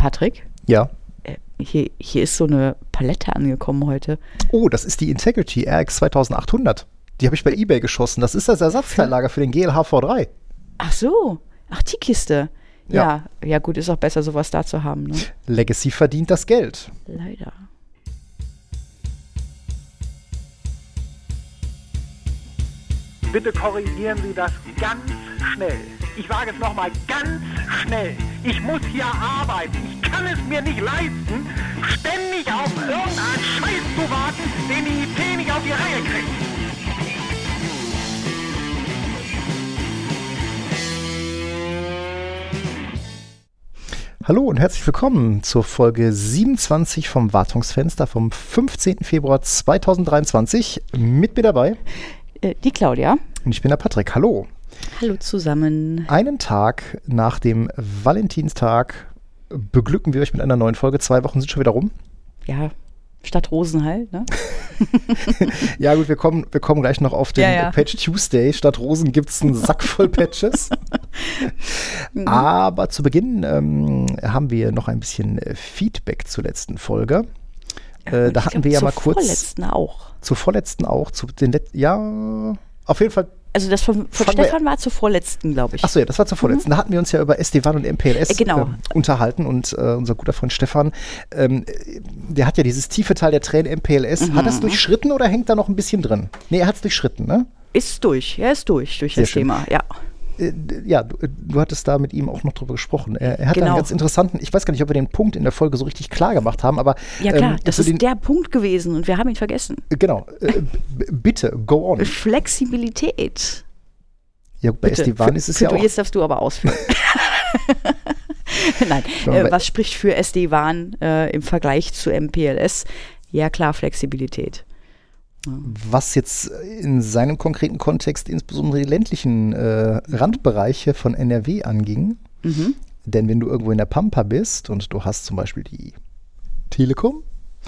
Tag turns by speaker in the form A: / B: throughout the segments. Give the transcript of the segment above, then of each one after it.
A: Patrick,
B: Ja.
A: äh, hier, hier ist so eine Palette angekommen heute.
B: Oh, das ist die Integrity RX 2800. Die habe ich bei eBay geschossen. Das ist das Ersatzteillager für den GLH V3.
A: Ach so, ach die Kiste.
B: Ja.
A: Ja, ja, gut, ist auch besser, sowas da zu haben, ne?
B: Legacy verdient das Geld.
A: Leider.
C: Bitte korrigieren Sie das ganz schnell. Ich sage es nochmal ganz schnell. Ich muss hier arbeiten. Ich kann es mir nicht leisten, ständig auf irgendeinen Scheiß zu warten, den die IT nicht auf die Reihe kriegt.
B: Hallo und herzlich willkommen zur Folge 27 vom Wartungsfenster vom 15. Februar 2023. Mit mir dabei
A: Äh, die Claudia.
B: und ich bin der Patrick. Hallo.
A: Hallo zusammen.
B: Einen Tag nach dem Valentinstag beglücken wir euch mit einer neuen Folge. Zwei Wochen sind schon wieder rum.
A: Ja, Stadt Rosen halt, ne?
B: Ja gut, wir kommen, wir kommen gleich noch auf den
A: Ja, ja.
B: Patch Tuesday. Statt Rosen gibt es einen Sack voll Patches.
A: Mhm.
B: Aber zu Beginn ähm, haben wir noch ein bisschen Feedback zur letzten Folge. Äh, da hatten
A: glaub,
B: wir ja
A: zur
B: mal kurz
A: Vorletzten auch.
B: zur vorletzten auch, zu den letzten, ja, auf jeden Fall.
A: Also das von, von Stefan war zur vorletzten, glaube ich.
B: Achso, ja, das war zur vorletzten. Da hatten wir uns ja über SD-WAN und MPLS
A: Äh, genau.
B: ähm, unterhalten und äh, unser guter Freund Stefan, ähm, äh, der hat ja dieses tiefe Teil der Tränen MPLS. Hat er
A: Mhm.
B: es durchschritten oder hängt da noch ein bisschen drin? Nee, er hat es durchschritten, ne?
A: Ist durch, er ist durch, durch
B: Sehr
A: das
B: schön.
A: Thema, ja.
B: Äh, ja, du, äh, du hattest da mit ihm auch noch drüber gesprochen. Er, er hat einen
A: Genau.
B: ganz interessanten, ich weiß gar nicht, ob wir den Punkt in der Folge so richtig klar gemacht haben, aber
A: Ja klar,
B: ähm,
A: das ist
B: den,
A: der Punkt gewesen und wir haben ihn vergessen.
B: genau, äh, bitte, go on.
A: Flexibilität.
B: Ja, bei
A: Bitte.
B: SD-WAN
A: Für-
B: ist es
A: für
B: ja auch,
A: Jetzt darfst du aber ausführen. Nein, äh, was spricht für SD-WAN äh, im Vergleich zu MPLS? Ja klar, Flexibilität.
B: Was jetzt in seinem konkreten Kontext insbesondere die ländlichen äh, Randbereiche von NRW anging.
A: Mhm.
B: Denn wenn du irgendwo in der Pampa bist und du hast zum Beispiel die Telekom,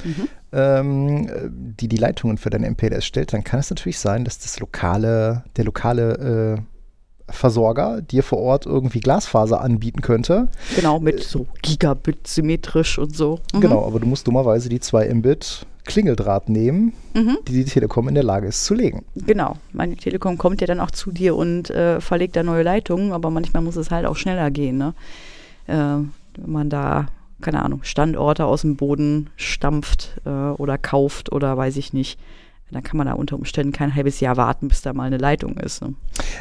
A: Mhm.
B: ähm, äh, die die Leitungen für dein MPLS stellt, dann kann es natürlich sein, dass das lokale, der lokale äh, Versorger dir vor Ort irgendwie Glasfaser anbieten könnte.
A: Genau, mit so Gigabit symmetrisch und so. Mhm.
B: Genau, aber du musst dummerweise die 2 Mbit Klingeldraht nehmen,
A: Mhm.
B: die die Telekom in der Lage ist zu legen.
A: Genau, meine Telekom kommt ja dann auch zu dir und äh, verlegt da neue Leitungen, aber manchmal muss es halt auch schneller gehen, ne? Äh, wenn man da, keine Ahnung, Standorte aus dem Boden stampft äh, oder kauft oder weiß ich nicht, dann kann man da unter Umständen kein halbes Jahr warten, bis da mal eine Leitung ist. Ne?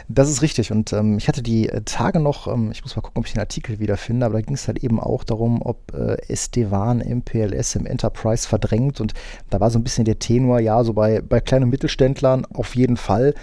B: Das ist richtig. Und ähm, ich hatte die äh, Tage noch, ähm, ich muss mal gucken, ob ich den Artikel wiederfinde, aber da ging es halt eben auch darum, ob äh, SD-WAN MPLS im Enterprise verdrängt. Und da war so ein bisschen der Tenor, ja, so bei, bei kleinen Mittelständlern auf jeden Fall.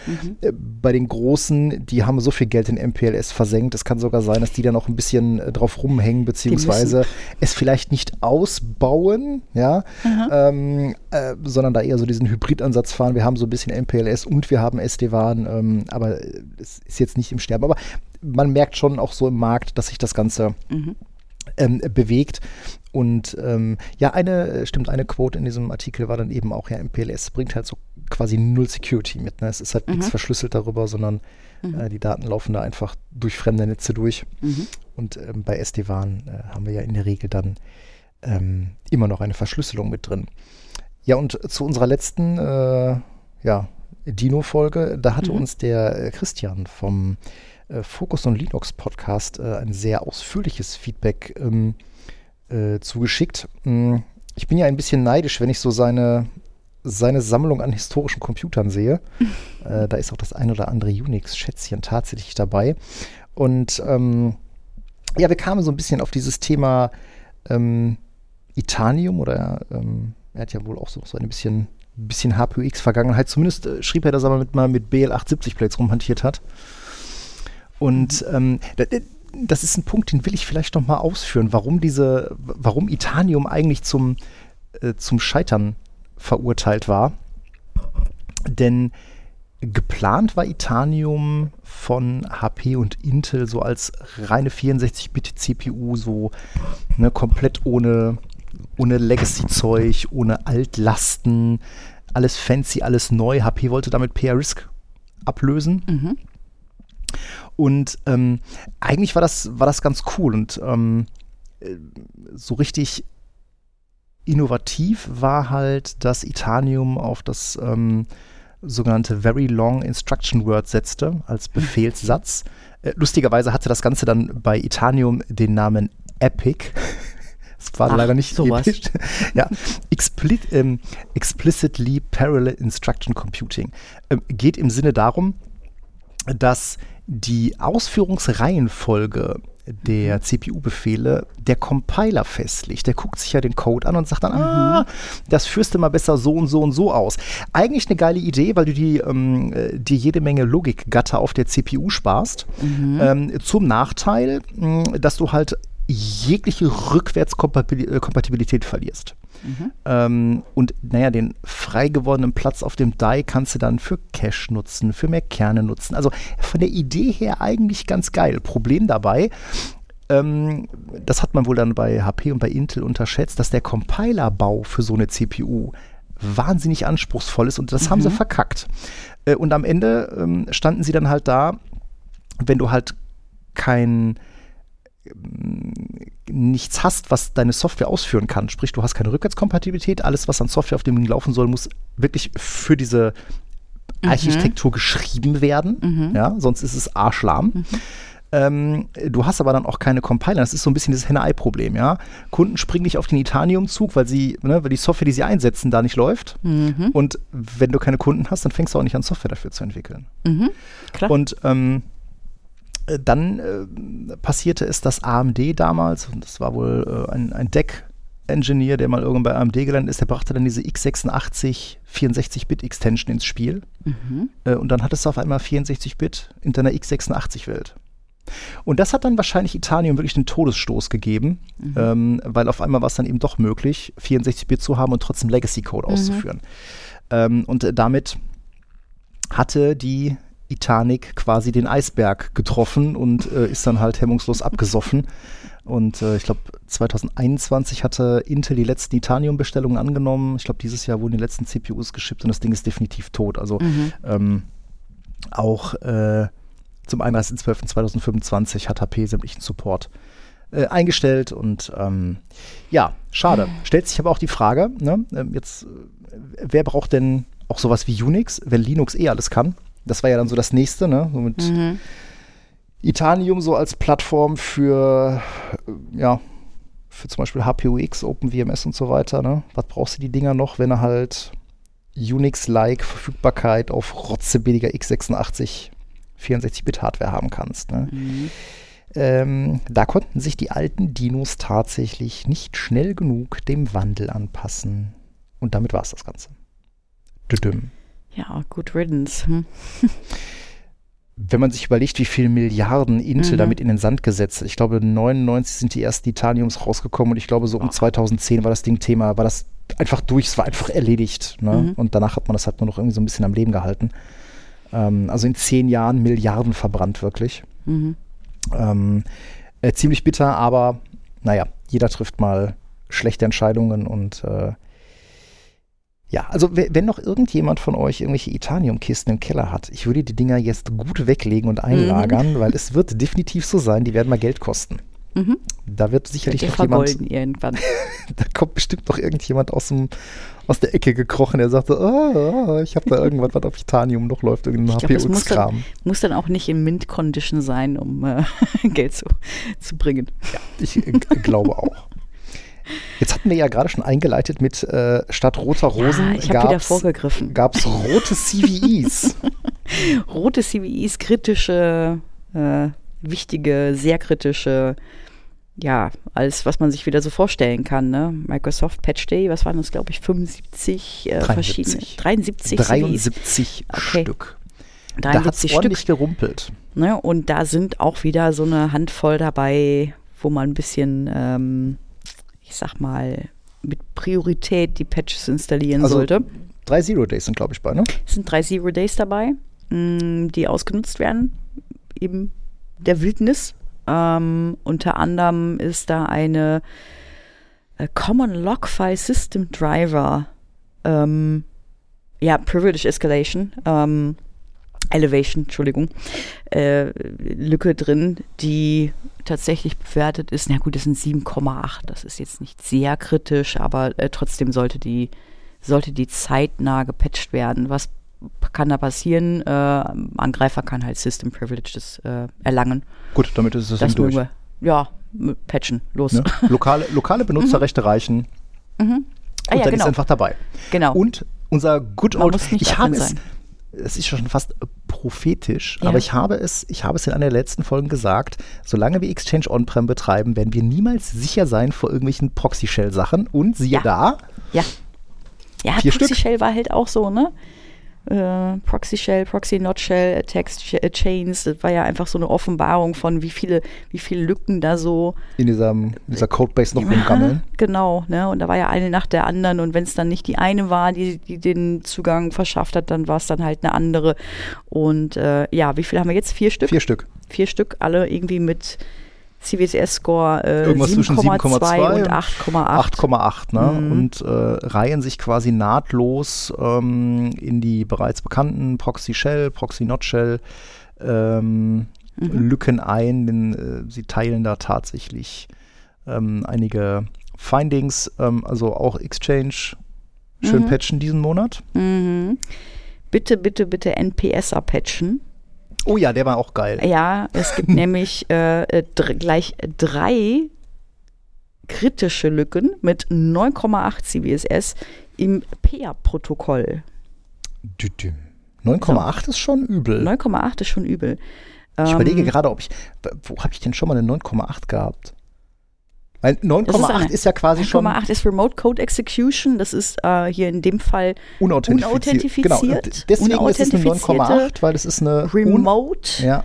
B: Äh, bei den Großen, die haben so viel Geld in MPLS versenkt. Es kann sogar sein, dass die da noch ein bisschen äh, drauf rumhängen, beziehungsweise es vielleicht nicht ausbauen, ja, ähm, äh, sondern da eher so diesen Hybridansatz fahren. Wir haben so ein bisschen MPLS und wir haben SD-WAN, ähm, aber es ist jetzt nicht im Sterben. Aber man merkt schon auch so im Markt, dass sich das Ganze ähm, bewegt. Und ähm, ja, eine, stimmt, eine Quote in diesem Artikel war dann eben auch, ja, MPLS bringt halt so quasi null Security mit. Ne? Es ist halt nichts verschlüsselt darüber, sondern äh, die Daten laufen da einfach durch fremde Netze durch. Und ähm, bei SD-WAN äh, haben wir ja in der Regel dann ähm, immer noch eine Verschlüsselung mit drin. Ja, und zu unserer letzten äh, ja, Dino-Folge, da hatte uns der äh, Christian vom äh, Focus on Linux Podcast äh, ein sehr ausführliches Feedback ähm, äh, zugeschickt. Mm, Ich bin ja ein bisschen neidisch, wenn ich so seine, seine Sammlung an historischen Computern sehe. äh, da ist auch das ein oder andere Unix-Schätzchen tatsächlich dabei. Und ähm, ja, wir kamen so ein bisschen auf dieses Thema ähm, Itanium oder ähm, er hat ja wohl auch so, so ein bisschen, bisschen HPX-Vergangenheit. Zumindest äh, schrieb er, dass er mit, mal mit BL870-Plates rumhantiert hat. Und ähm, da- da- das ist ein Punkt, den will ich vielleicht noch mal ausführen, warum diese, warum Itanium eigentlich zum, äh, zum Scheitern verurteilt war. Denn geplant war Itanium von HP und Intel so als reine 64-Bit-CPU, so ne, komplett ohne, ohne Legacy-Zeug, ohne Altlasten, alles fancy, alles neu. HP wollte damit PR-Risk ablösen. Und ähm, eigentlich war das, war das ganz cool. Und ähm, äh, so richtig innovativ war halt, dass Itanium auf das ähm, sogenannte Very Long Instruction Word setzte als Befehlssatz. Äh, lustigerweise hatte das Ganze dann bei Itanium den Namen Epic. Das war
A: Ach,
B: leider nicht
A: sowas.
B: episch. ja, Expli ähm, Explicitly Parallel Instruction Computing ähm, geht im Sinne darum, dass die Ausführungsreihenfolge der CPU-Befehle der Compiler festlegt. Der guckt sich ja den Code an und sagt dann, ah, das führst du mal besser so und so und so aus. Eigentlich eine geile Idee, weil du die, ähm, äh, dir jede Menge Logikgatter auf der CPU sparst. Ähm, zum Nachteil, mh, dass du halt jegliche Rückwärtskompatibilität verlierst. Ähm, und naja, den frei gewordenen Platz auf dem Die kannst du dann für Cache nutzen, für mehr Kerne nutzen. Also von der Idee her eigentlich ganz geil. Problem dabei, ähm, das hat man wohl dann bei HP und bei Intel unterschätzt, dass der Compilerbau für so eine CPU wahnsinnig anspruchsvoll ist und das haben sie verkackt. Äh, und am Ende ähm, standen sie dann halt da, wenn du halt kein nichts hast, was deine Software ausführen kann. Sprich, du hast keine Rückwärtskompatibilität. Alles, was an Software auf dem Ding laufen soll, muss wirklich für diese Architektur geschrieben werden. Ja, sonst ist es Arschlahm. Ähm, du hast aber dann auch keine Compiler. Das ist so ein bisschen dieses Henne-Ei-Problem, ja. Kunden springen nicht auf den Itanium-Zug, weil sie, ne, weil die Software, die sie einsetzen, da nicht läuft. Und wenn du keine Kunden hast, dann fängst du auch nicht an, Software dafür zu entwickeln.
A: Klar.
B: Und ähm, äh, dann äh, passierte es, dass AMD damals, und das war wohl äh, ein, ein Deck-Engineer, der mal irgendwann bei AMD gelandet ist, der brachte dann diese x86 64-Bit-Extension ins Spiel. Äh, und dann hattest du auf einmal 64-Bit in deiner x86-Welt. Und das hat dann wahrscheinlich Itanium wirklich den Todesstoß gegeben, ähm, weil auf einmal war es dann eben doch möglich, 64-Bit zu haben und trotzdem Legacy-Code auszuführen. Ähm, und damit hatte die Itanik quasi den Eisberg getroffen und äh, ist dann halt hemmungslos abgesoffen. Und äh, ich glaube, 2021 hatte Intel die letzten Itanium-Bestellungen angenommen. Ich glaube, dieses Jahr wurden die letzten CPUs geschippt und das Ding ist definitiv tot. Also ähm, auch äh, zum 31.12.2025 hat HP sämtlichen Support äh, eingestellt und ähm, ja, schade. Stellt sich aber auch die Frage, ne, ähm, jetzt, äh, wer braucht denn auch sowas wie Unix, wenn Linux eh alles kann? Das war ja dann so das nächste, ne? So mit Itanium so als Plattform für, äh, ja, für zum Beispiel HPUX, OpenWMS und so weiter, ne? Was brauchst du die Dinger noch, wenn du halt Unix-like Verfügbarkeit auf rotzebilliger x86 64-Bit-Hardware haben kannst. Ne? Ähm, da konnten sich die alten Dinos tatsächlich nicht schnell genug dem Wandel anpassen. Und damit war es das Ganze. Düdüm.
A: Ja, good riddance. Hm.
B: Wenn man sich überlegt, wie viele Milliarden Intel damit in den Sand gesetzt hat. Ich glaube, 99 sind die ersten Titaniums rausgekommen und ich glaube, so um 2010 war das Ding Thema, war das einfach durch, es war einfach erledigt. Ne? Und danach hat man das halt nur noch irgendwie so ein bisschen am Leben gehalten. Ähm, also in zehn Jahren Milliarden verbrannt, wirklich. Ähm, äh, ziemlich bitter, aber naja, jeder trifft mal schlechte Entscheidungen und äh, ja, also we- wenn noch irgendjemand von euch irgendwelche Itanium-Kisten im Keller hat, ich würde die Dinger jetzt gut weglegen und einlagern, weil es wird definitiv so sein, die werden mal Geld kosten. Da wird sicherlich
A: Ihr
B: noch jemand,
A: irgendwann.
B: da kommt bestimmt noch irgendjemand aus, dem, aus der Ecke gekrochen, der sagt so, ah, ah, ich habe da irgendwas, was auf Itanium noch läuft, irgendein
A: das muss muss dann auch nicht in Mint-Condition sein, um äh, Geld zu, zu bringen.
B: Ich äh, glaube auch. Jetzt hatten wir ja gerade schon eingeleitet mit äh, statt roter Rosen
A: ich hab wieder vorgegriffen.
B: gab's rote CVEs.
A: Rote CVEs, kritische, äh, wichtige, sehr kritische, ja, alles, was man sich wieder so vorstellen kann. Ne? Microsoft Patch Day, was waren das, glaube ich, 75 äh,
B: 73.
A: verschiedene, 73 CVEs.
B: 73
A: Okay.
B: Stück. Da hat
A: 73
B: ordentlich
A: Stück.
B: gerumpelt.
A: Ne? Und da sind auch wieder so eine Handvoll dabei, wo man ein bisschen, ähm, ich sag mal, mit Priorität die Patches installieren
B: Also
A: sollte.
B: drei Zero Days sind, glaube ich, bei, ne?
A: Es sind drei Zero Days dabei, mh, die ausgenutzt werden, eben der Wildnis. Ähm, unter anderem ist da eine äh, Common Log File System Driver, ähm, ja, Privilege Escalation. Ähm, Elevation, Entschuldigung, äh, Lücke drin, die tatsächlich bewertet ist. Na gut, das sind 7,8. Das ist jetzt nicht sehr kritisch, aber äh, trotzdem sollte die, sollte die zeitnah gepatcht werden. Was kann da passieren? Äh, Angreifer kann halt System Privileges äh, erlangen.
B: Gut, damit ist es
A: Das
B: dann durch.
A: wir. Ja, patchen, los.
B: Ne? Lokale, lokale Benutzerrechte reichen und
A: Mhm. Ah, ja,
B: dann
A: genau.
B: ist einfach dabei.
A: genau.
B: Und unser Good
A: Man
B: Old,
A: muss nicht
B: ich habe es,
A: sein.
B: Es ist schon fast prophetisch,
A: Ja.
B: aber ich habe es, ich habe es in einer der letzten Folgen gesagt, solange wir Exchange On-Prem betreiben, werden wir niemals sicher sein vor irgendwelchen Proxy-Shell-Sachen und siehe
A: Ja.
B: da,
A: Ja. Ja,
B: Vier
A: Proxy
B: Stück.
A: Shell war halt auch so, ne? Äh, Proxy Shell, Proxy Not Shell, Text äh, Chains, das war ja einfach so eine Offenbarung von wie viele, wie viele Lücken da so
B: in diesem, dieser Codebase noch rumgammeln.
A: Genau, ne? Und da war ja eine nach der anderen und wenn es dann nicht die eine war, die, die den Zugang verschafft hat, dann war es dann halt eine andere. Und äh, ja, wie viel haben wir jetzt? Vier Stück?
B: Vier Stück.
A: Vier Stück, alle irgendwie mit CVSS-Score äh,
B: Irgendwas zwischen 7,2
A: und 8,8.
B: 8,8, ne?
A: Mhm.
B: Und äh, reihen sich quasi nahtlos ähm, in die bereits bekannten Proxy Shell, Proxy Not Shell ähm,
A: Mhm.
B: Lücken ein, denn äh, sie teilen da tatsächlich ähm, einige Findings, ähm, also auch Exchange schön
A: Mhm.
B: patchen diesen Monat.
A: Mhm. Bitte, bitte, bitte NPSer patchen.
B: Oh ja, der war auch geil.
A: Ja, es gibt nämlich äh, äh, dr gleich drei kritische Lücken mit 9,8 CVSS im PEA-Protokoll.
B: Dü- dü. 9,8 ist schon übel.
A: 9,8 ist schon übel.
B: Ich
A: Ähm,
B: überlege gerade, ob ich, wo habe ich denn schon mal eine 9,8 gehabt? Weil 9,8
A: eine-
B: ist, ja quasi schon
A: 9,8 ist Remote Code Execution. Das ist äh, hier in dem Fall
B: unauthentifiziert.
A: unauthentifiziert.
B: Genau, und deswegen ist es eine 9,8, weil es ist eine
A: Remote.
B: ja,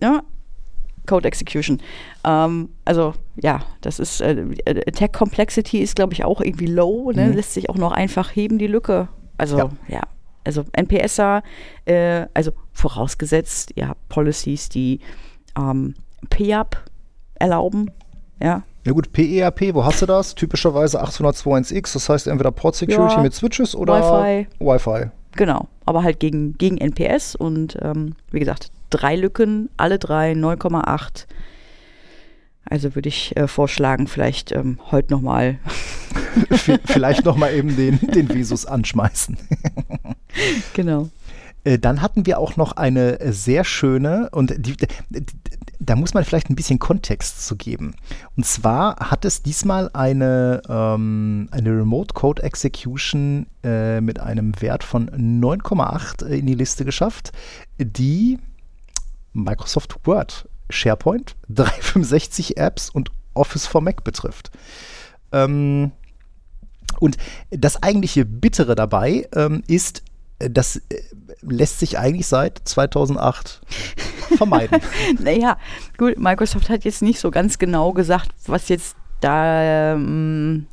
A: ja, Code Execution. Ähm, also ja, das ist äh, Attack Complexity ist glaube ich auch irgendwie low, ne?
B: Mhm.
A: lässt sich auch noch einfach heben die Lücke. Also
B: Ja.
A: ja, also NPSer, äh, also vorausgesetzt, ihr habt Policies, die ähm, PIAP erlauben, ja,
B: Ja gut, PEAP, wo hast du das? Typischerweise 802.1x, das heißt entweder Port Security
A: Ja,
B: mit Switches oder
A: Wi-Fi.
B: Wi-Fi.
A: Genau, aber halt gegen, gegen NPS und ähm, wie gesagt, drei Lücken, alle drei 9,8. Also würde ich äh, vorschlagen, vielleicht ähm, heute nochmal.
B: Vielleicht nochmal eben den, den Vesus anschmeißen.
A: Genau.
B: Äh, Dann hatten wir auch noch eine äh, sehr schöne und die, da muss man vielleicht ein bisschen Kontext zu geben. Und zwar hat es diesmal eine, ähm, eine Remote Code Execution äh, mit einem Wert von 9,8 in die Liste geschafft, die Microsoft Word, SharePoint, 365 Apps und Office for Mac betrifft. Ähm, und das eigentliche Bittere dabei ähm, ist, äh, das äh, lässt sich eigentlich seit 2008 vermeiden.
A: Naja, gut, Microsoft hat jetzt nicht so ganz genau gesagt, was jetzt da, ähm,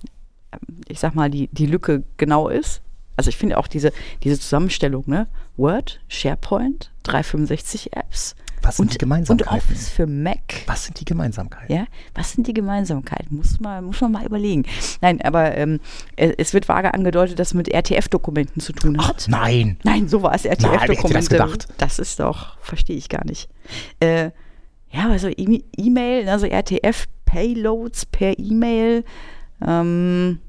A: ich sag mal, die, die Lücke genau ist. Also ich finde auch diese, diese Zusammenstellung, ne? Word, SharePoint, 365 Apps
B: Was sind die
A: und, und
B: Gemeinsamkeiten?
A: Office für Mac.
B: Was sind die Gemeinsamkeiten?
A: Ja, was sind die Gemeinsamkeiten? Muss man, muss man mal überlegen. Nein, aber ähm, äh, es wird vage angedeutet, dass es mit RTF-Dokumenten zu tun
B: Ach,
A: hat.
B: nein.
A: Nein, so war es,
B: hätte das
A: RTF-Dokumente.
B: gedacht?
A: Das ist doch, verstehe ich gar nicht. Äh, ja, also E-Mail, also RTF-Payloads per E-Mail. Ähm,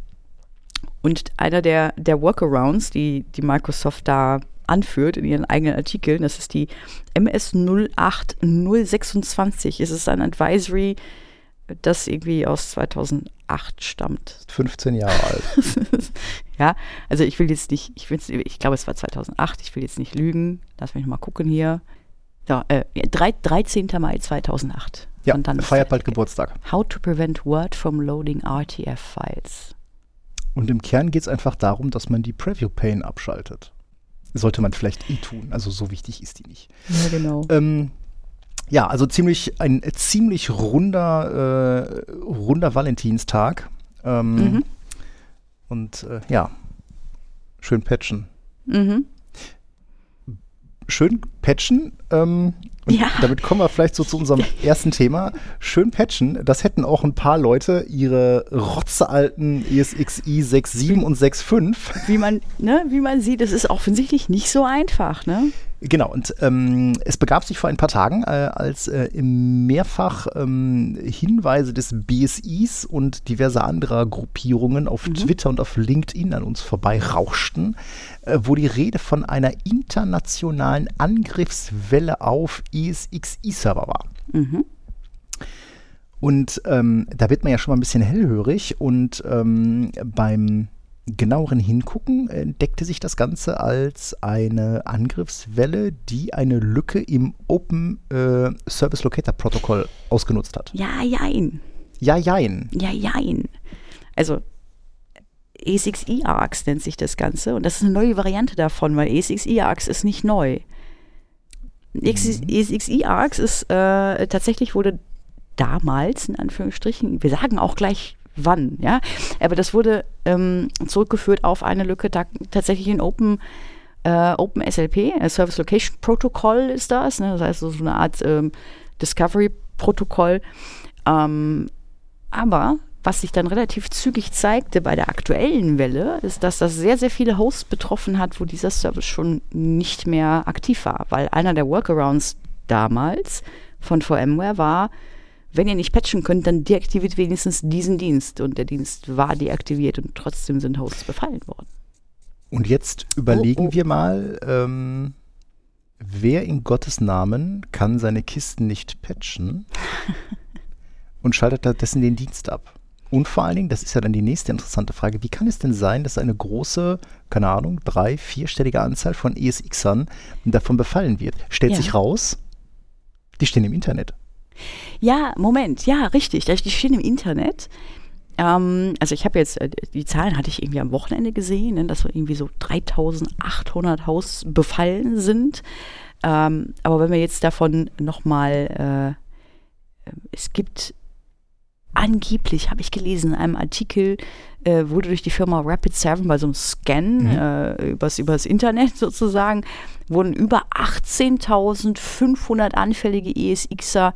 A: und einer der, der Workarounds, die, die Microsoft da anführt in ihren eigenen Artikeln, das ist die MS 08026. Es ist ein Advisory, das irgendwie aus 2008 stammt.
B: 15 Jahre alt.
A: ja, also ich will jetzt nicht, ich, ich glaube, es war 2008, ich will jetzt nicht lügen. Lass mich mal gucken hier. Ja, äh, drei- 13. Mai 2008.
B: Ja,
A: Und dann
B: feiert bald Geburtstag.
A: How to prevent Word from loading RTF-Files.
B: Und im Kern geht es einfach darum, dass man die Preview Pane abschaltet. Sollte man vielleicht eh tun. Also so wichtig ist die nicht.
A: Ja, genau.
B: Ähm, ja, also ziemlich ein ziemlich runder, äh, runder Valentinstag. Ähm,
A: Mhm.
B: Und äh, ja, schön patchen.
A: Mhm.
B: Schön patchen. Ähm, und
A: Ja.
B: damit kommen wir vielleicht so zu unserem ersten Thema. Schön patchen. Das hätten auch ein paar Leute ihre rotzealten ESXi 6.7 und 6.5
A: Wie man, ne, wie man sieht, es ist offensichtlich nicht so einfach, ne?
B: Genau, und ähm, es begab sich vor ein paar Tagen, äh, als äh, mehrfach ähm, Hinweise des BSIs und diverser anderer Gruppierungen auf mhm. Twitter und auf LinkedIn an uns vorbeirauschten, äh, wo die Rede von einer internationalen Angriffswelle auf ESXi-Server war. Mhm. Und ähm, da wird man ja schon mal ein bisschen hellhörig und ähm, beim genaueren Hingucken entdeckte sich das Ganze als eine Angriffswelle, die eine Lücke im Open äh, Service Locator Protokoll ausgenutzt hat.
A: Ja, jein.
B: Ja, jein.
A: Ja, jein. Also ESXi-ARCs nennt sich das Ganze und das ist eine neue Variante davon, weil ESXi-ARCs ist nicht neu. Mhm. ESXi-ARCs ist äh, tatsächlich wurde damals, in Anführungsstrichen, wir sagen auch gleich wann, ja. Aber das wurde ähm, zurückgeführt auf eine Lücke, tatsächlich in Open, äh, Open SLP, äh, Service Location Protocol ist das, ne? das heißt so eine Art ähm, Discovery-Protokoll. Ähm, aber was sich dann relativ zügig zeigte bei der aktuellen Welle, ist, dass das sehr, sehr viele Hosts betroffen hat, wo dieser Service schon nicht mehr aktiv war, weil einer der Workarounds damals von VMware war, wenn ihr nicht patchen könnt, dann deaktiviert wenigstens diesen Dienst. Und der Dienst war deaktiviert und trotzdem sind Hosts befallen worden.
B: Und jetzt überlegen oh, oh. wir mal, ähm, wer in Gottes Namen kann seine Kisten nicht patchen und schaltet stattdessen den Dienst ab? Und vor allen Dingen, das ist ja dann die nächste interessante Frage, wie kann es denn sein, dass eine große, keine Ahnung, drei-, vierstellige Anzahl von ESXern davon befallen wird? Stellt ja. sich raus, die stehen im Internet.
A: Ja, Moment, ja, richtig. Die stehen im Internet. Ähm, also ich habe jetzt, äh, die Zahlen hatte ich irgendwie am Wochenende gesehen, ne, dass irgendwie so 3800 Haus befallen sind. Ähm, aber wenn wir jetzt davon nochmal, äh, es gibt angeblich, habe ich gelesen in einem Artikel, äh, wurde durch die Firma Rapid 7 bei so einem Scan mhm. äh, übers, übers Internet sozusagen, wurden über 18.500 anfällige ESXer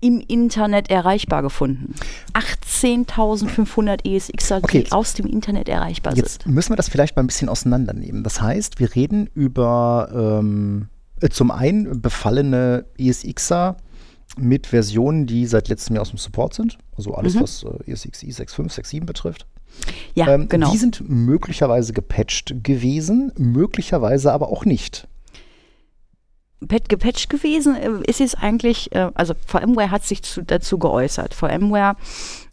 A: im Internet erreichbar gefunden. 18.500 ESXer, okay, die aus dem Internet erreichbar
B: jetzt
A: sind.
B: müssen wir das vielleicht mal ein bisschen auseinandernehmen. Das heißt, wir reden über ähm, äh, zum einen befallene ESXer mit Versionen, die seit letztem Jahr aus dem Support sind. Also alles, mhm. was äh, ESXi 6.5, 6.7 betrifft.
A: Ja, ähm, genau.
B: Die sind möglicherweise gepatcht gewesen, möglicherweise aber auch nicht
A: gepatcht gewesen äh, ist es eigentlich, äh, also VMware hat sich zu, dazu geäußert. VMware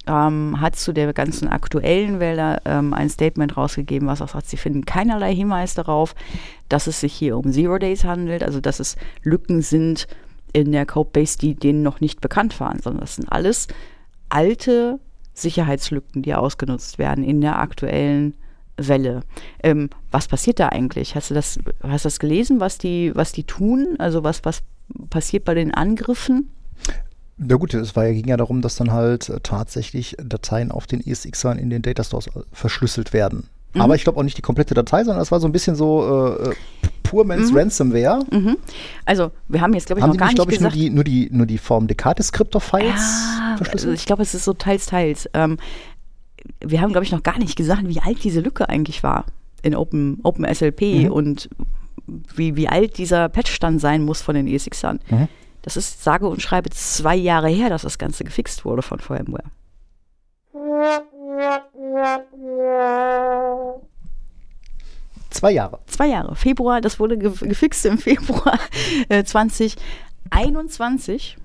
A: ähm, hat zu der ganzen aktuellen Welle ähm, ein Statement rausgegeben, was auch sagt, sie finden keinerlei Hinweis darauf, dass es sich hier um Zero Days handelt, also dass es Lücken sind in der Codebase, die denen noch nicht bekannt waren, sondern das sind alles alte Sicherheitslücken, die ausgenutzt werden in der aktuellen Welle. Ähm, was passiert da eigentlich? Hast du das, hast das gelesen, was die, was die tun? Also was, was passiert bei den Angriffen?
B: Na gut, es war ging ja darum, dass dann halt äh, tatsächlich Dateien auf den ESXern in den Datastores äh, verschlüsselt werden. Mhm. Aber ich glaube auch nicht die komplette Datei, sondern es war so ein bisschen so äh, äh Poor Man's mhm. Ransomware.
A: Mhm. Also, wir haben jetzt, glaube ich,
B: haben
A: noch gar
B: nicht,
A: nicht gesagt.
B: Nur die, nur die, nur die Form Descartes-Skriptor-Files
A: ja, verschlüsselt? Also ich glaube, es ist so teils, teils. Ähm, wir haben, glaube ich, noch gar nicht gesagt, wie alt diese Lücke eigentlich war in Open, OpenSLP mhm. und wie, wie alt dieser Patchstand sein muss von den ESXern. Mhm. Das ist sage und schreibe zwei Jahre her, dass das Ganze gefixt wurde von VMware.
B: Zwei Jahre.
A: Zwei Jahre. Februar, das wurde gefixt im Februar äh, 2021.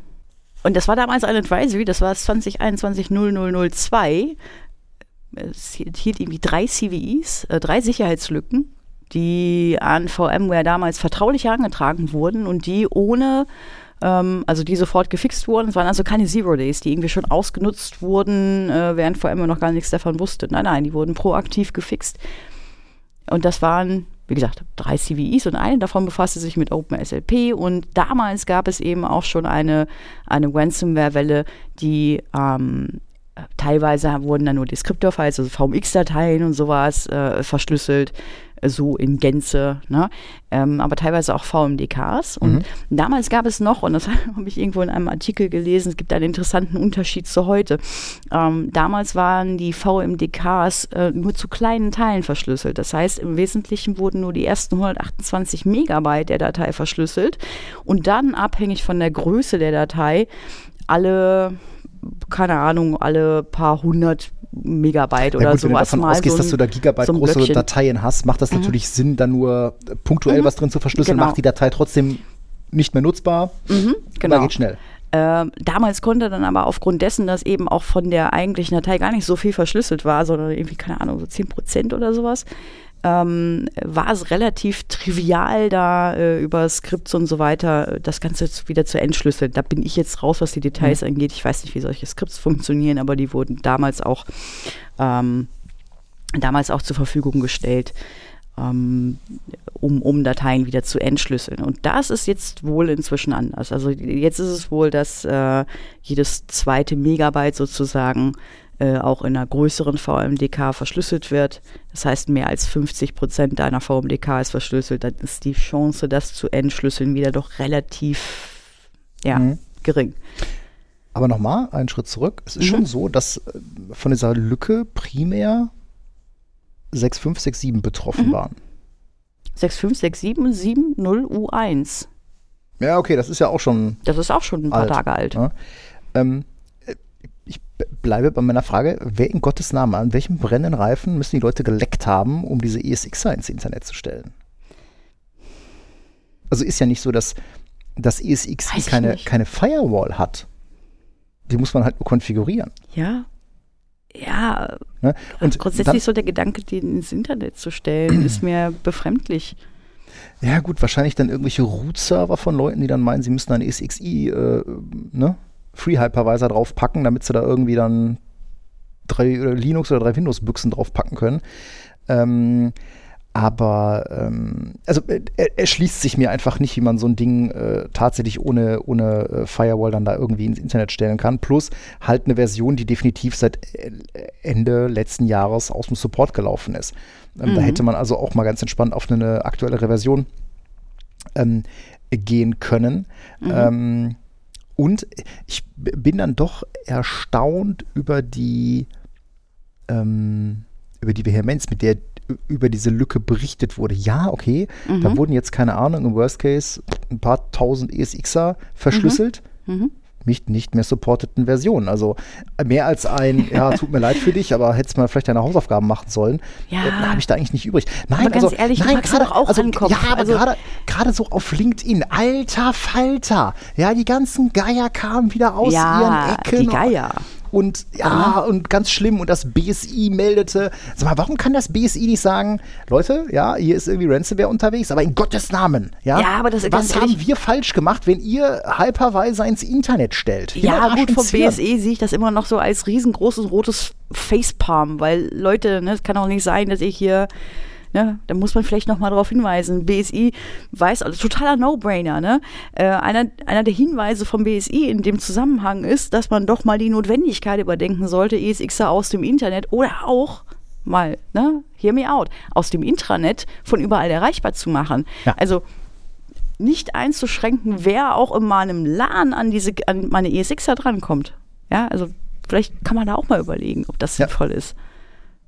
A: Und das war damals ein Advisory, das war das 2021 0002 es hielt irgendwie drei CVEs, äh, drei Sicherheitslücken, die an VMware damals vertraulich herangetragen wurden und die ohne, ähm, also die sofort gefixt wurden. Es waren also keine Zero Days, die irgendwie schon ausgenutzt wurden, äh, während VMware noch gar nichts davon wusste. Nein, nein, die wurden proaktiv gefixt. Und das waren, wie gesagt, drei CVEs und eine davon befasste sich mit OpenSLP. Und damals gab es eben auch schon eine, eine Ransomware-Welle, die ähm, teilweise wurden dann nur die Skriptor-Files, also VMX-Dateien und sowas äh, verschlüsselt. so in Gänze, ne? ähm, aber teilweise auch VMDKs. Und
B: Mhm.
A: damals gab es noch, und das habe ich irgendwo in einem Artikel gelesen, es gibt einen interessanten Unterschied zu heute. Ähm, damals waren die VMDKs äh, nur zu kleinen Teilen verschlüsselt. Das heißt, im Wesentlichen wurden nur die ersten 128 Megabyte der Datei verschlüsselt und dann abhängig von der Größe der Datei alle, keine Ahnung, alle paar hundert Megabyte
B: Ja
A: oder
B: gut, wenn du
A: sowas
B: davon
A: mal
B: ausgehst,
A: so
B: dass du da Gigabyte
A: so
B: große
A: Blöckchen.
B: Dateien hast, macht das natürlich Sinn, da nur äh, punktuell
A: Mhm.
B: was drin zu verschlüsseln,
A: Genau.
B: macht die Datei trotzdem nicht mehr nutzbar,
A: Mhm, genau.
B: geht schnell.
A: Ähm, damals konnte dann aber aufgrund dessen, dass eben auch von der eigentlichen Datei gar nicht so viel verschlüsselt war, sondern irgendwie, keine Ahnung, so 10 Prozent oder sowas, ähm, war es relativ trivial, da äh, über Skripts und so weiter äh, das Ganze zu, wieder zu entschlüsseln. Da bin ich jetzt raus, was die Details angeht. Ich weiß nicht, wie solche Skripts funktionieren, aber die wurden damals auch, ähm, damals auch zur Verfügung gestellt. Ähm, um, um Dateien wieder zu entschlüsseln. Und das ist jetzt wohl inzwischen anders. Also jetzt ist es wohl, dass äh, jedes zweite Megabyte sozusagen äh, auch in einer größeren VMDK verschlüsselt wird. Das heißt, mehr als 50 Prozent deiner VMDK ist verschlüsselt. Dann ist die Chance, das zu entschlüsseln, wieder doch relativ ja,
B: Mhm.
A: gering.
B: Aber nochmal, einen Schritt zurück. Es ist
A: Mhm.
B: schon so, dass äh, von dieser Lücke primär 6567 betroffen
A: Mhm.
B: waren.
A: 6567770U1.
B: Ja, okay, das ist ja auch schon
A: Das ist auch schon ein paar
B: Alt,
A: Tage alt.
B: Ja. Ähm, äh, ich bleibe bei meiner Frage, wer in Gottes Namen, an welchem brennenden Reifen müssen die Leute geleckt haben, um diese ESXer ins Internet zu stellen? Also ist ja nicht so, dass das
A: ich
B: keine, keine Firewall hat. Die muss man halt nur konfigurieren.
A: Ja. Ja,
B: Ne? Und
A: grundsätzlich so der Gedanke, den ins Internet zu stellen, ist mir befremdlich.
B: dann, ja gut, wahrscheinlich dann irgendwelche Root-Server von Leuten, die dann meinen, sie müssten einen ESXi äh, ne? Free Hypervisor draufpacken, damit sie da irgendwie dann drei Linux oder drei Windows-Büchsen draufpacken können. Ähm, aber ähm, also äh, er, erschließt sich mir einfach nicht, wie man so ein Ding äh, tatsächlich ohne, ohne äh, Firewall dann da irgendwie ins Internet stellen kann. Plus halt eine Version, die definitiv seit äh, Ende letzten Jahres aus dem Support gelaufen ist. Ähm, Da
A: Mhm.
B: hätte man also auch mal ganz entspannt auf eine aktuellere Version ähm, gehen können. Ähm, und ich bin dann doch erstaunt über die, ähm, über die Vehemenz, mit der über diese Lücke berichtet wurde. Ja, okay, da wurden jetzt, keine Ahnung, im Worst Case ein paar tausend ESXer verschlüsselt.
A: Mhm.
B: Nicht, nicht mehr supporteten Versionen. Also mehr als ein, ja, tut mir leid für dich, aber hättest mal vielleicht deine Hausaufgaben machen sollen.
A: Ja.
B: Äh, habe ich da eigentlich nicht übrig. Nein,
A: Aber ganz
B: also,
A: ehrlich, du
B: nein, gerade
A: doch auch
B: also,
A: an den Kopf.
B: Ja, aber
A: Also-
B: gerade gerade so auf LinkedIn, alter Falter. Ja, die ganzen Geier kamen wieder aus
A: Ja,
B: ihren Ecken.
A: die Geier.
B: Und ja, und ganz schlimm. Und das BSI meldete. Sag mal, warum kann das BSI nicht sagen, Leute, ja, hier ist irgendwie Ransomware unterwegs, aber in Gottes Namen, ja,
A: Ja, aber das-
B: was haben wir falsch gemacht, wenn ihr Hypervisor ins Internet stellt?
A: Ja, gut, vom. BSE sehe ich das immer noch so als riesengroßes rotes Facepalm, weil Leute, ne, es kann auch nicht sein, dass ich hier, ne, da muss man vielleicht nochmal darauf hinweisen, BSI weiß, also totaler No-Brainer, ne? Äh, einer, einer der Hinweise vom BSI in dem Zusammenhang ist, dass man doch mal die Notwendigkeit überdenken sollte, ESXer aus dem Internet oder auch mal, ne, hear me out, aus dem Intranet von überall erreichbar zu machen.
B: Ja.
A: Also nicht einzuschränken, wer auch in meinem LAN an diese an meine ESXer drankommt. Ja, also vielleicht kann man da auch mal überlegen, ob das
B: Ja.
A: sinnvoll ist.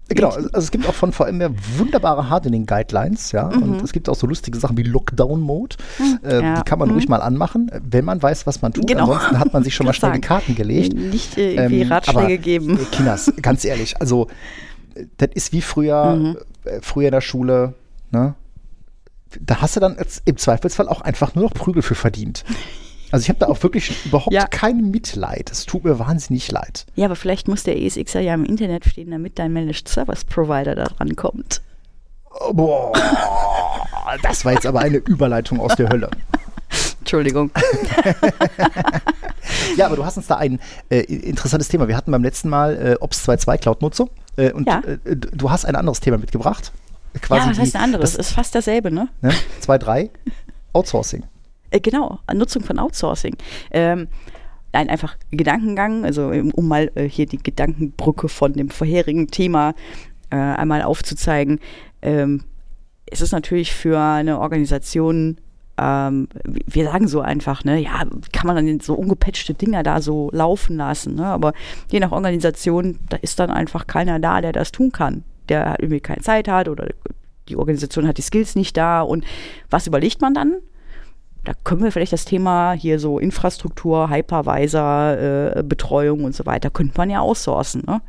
B: Genau, also es gibt auch von VMware wunderbare Hardening-Guidelines, ja. Und es gibt auch so lustige Sachen wie Lockdown-Mode. Äh,
A: Ja.
B: Die kann man
A: Mhm.
B: ruhig mal anmachen, wenn man weiß, was man tut.
A: Genau.
B: Ansonsten hat man sich schon mal schnell die
A: sagen,
B: Karten gelegt.
A: Nicht äh, irgendwie
B: Ähm,
A: Ratschläge geben.
B: äh, Kinders, ganz ehrlich, also äh, das ist wie früher,
A: Mhm.
B: früher in der Schule, ne? Da hast du dann im Zweifelsfall auch einfach nur noch Prügel für verdient. Also ich habe da auch wirklich überhaupt
A: Ja.
B: kein Mitleid. Es tut mir wahnsinnig leid.
A: Ja, aber vielleicht muss der ESXer ja im Internet stehen, damit dein Managed Service Provider da drankommt.
B: Oh, boah, das war jetzt aber eine Überleitung aus der Hölle.
A: Entschuldigung.
B: Ja, aber du hast uns da ein äh, interessantes Thema. Wir hatten beim letzten Mal äh, Ops 2.2 Cloud-Nutzung äh, und
A: Ja.
B: äh, du hast ein anderes Thema mitgebracht. Quasi
A: ja, was heißt ein anderes?
B: Das,
A: ist fast dasselbe, ne?
B: ne? 2.3 Outsourcing.
A: Äh, genau, Nutzung von Outsourcing. Ähm, nein, einfach Gedankengang, also um, um mal äh, hier die Gedankenbrücke von dem vorherigen Thema äh, einmal aufzuzeigen. Ähm, es ist natürlich für eine Organisation ähm, wir sagen so einfach, ne, ja, kann man dann so ungepatchte Dinger da so laufen lassen, ne? Aber je nach Organisation, da ist dann einfach keiner da, der das tun kann. Der irgendwie keine Zeit hat oder die Organisation hat die Skills nicht da. Und was überlegt man dann? Da können wir vielleicht das Thema hier so Infrastruktur, Hypervisor, äh, Betreuung und so weiter, könnte man ja outsourcen. Ne?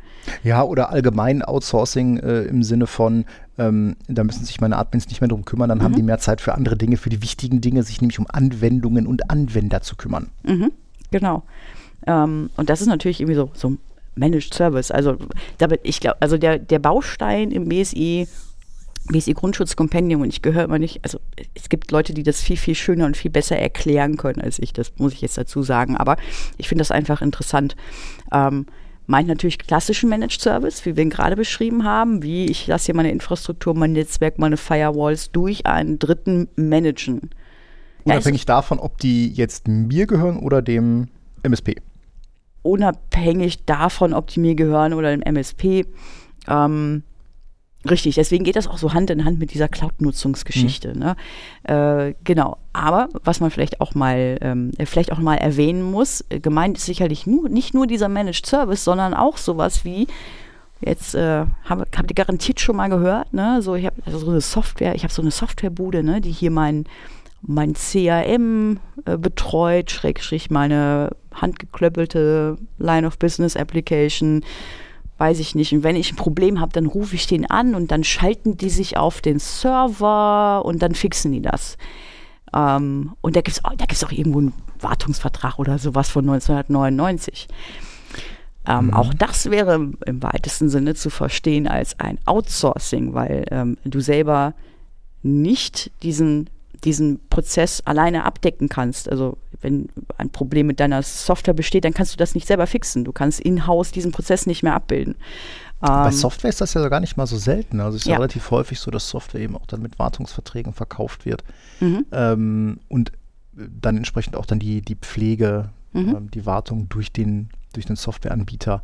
B: Ja, oder allgemein Outsourcing äh, im Sinne von, ähm, da müssen sich meine Admins nicht mehr drum kümmern, dann mhm. haben die mehr Zeit für andere Dinge, für die wichtigen Dinge, sich nämlich um Anwendungen und Anwender zu kümmern.
A: Mhm, genau. Ähm, und das ist natürlich irgendwie so, so Managed Service. Also, damit, ich glaube, also der, der Baustein im BSI BSI Grundschutzkompendium und ich gehöre immer nicht, also es gibt Leute, die das viel, viel schöner und viel besser erklären können als ich, das muss ich jetzt dazu sagen, aber ich finde das einfach interessant. Ähm, meint natürlich klassischen Managed Service, wie wir ihn gerade beschrieben haben, wie ich lasse hier meine Infrastruktur, mein Netzwerk, meine Firewalls durch einen Dritten managen.
B: Unabhängig ja, davon, ob die jetzt mir gehören oder dem MSP.
A: Unabhängig davon, ob die mir gehören oder dem MSP. Ähm, Richtig, deswegen geht das auch so Hand in Hand mit dieser Cloud-Nutzungsgeschichte. Mhm. Ne? Äh, genau. Aber was man vielleicht auch mal, ähm, vielleicht auch mal erwähnen muss, äh, gemeint ist sicherlich nur, nicht nur dieser Managed Service, sondern auch sowas wie Jetzt äh, habt hab ihr garantiert schon mal gehört, ne? So, ich habe also so eine Software, ich habe so eine Softwarebude, ne, die hier mein, mein CRM äh, betreut, schrägstrich meine handgeklöppelte Line of Business Application, weiß ich nicht. Und wenn ich ein Problem habe, dann rufe ich den an und dann schalten die sich auf den Server und dann fixen die das. Ähm, und da gibt es da gibt's auch irgendwo einen Wartungsvertrag oder sowas von 1999. Ähm, mhm. Auch das wäre im weitesten Sinne zu verstehen als ein Outsourcing, weil ähm, du selber nicht diesen diesen Prozess alleine abdecken kannst. Also wenn ein Problem mit deiner Software besteht, dann kannst du das nicht selber fixen. Du kannst in-house diesen Prozess nicht mehr abbilden.
B: Bei ähm, Software ist das ja gar nicht mal so selten. Also es ist ja. ja relativ häufig so, dass Software eben auch dann mit Wartungsverträgen verkauft wird. Mhm. Ähm, und dann entsprechend auch dann die, die Pflege, mhm. ähm, die Wartung durch den, durch den Softwareanbieter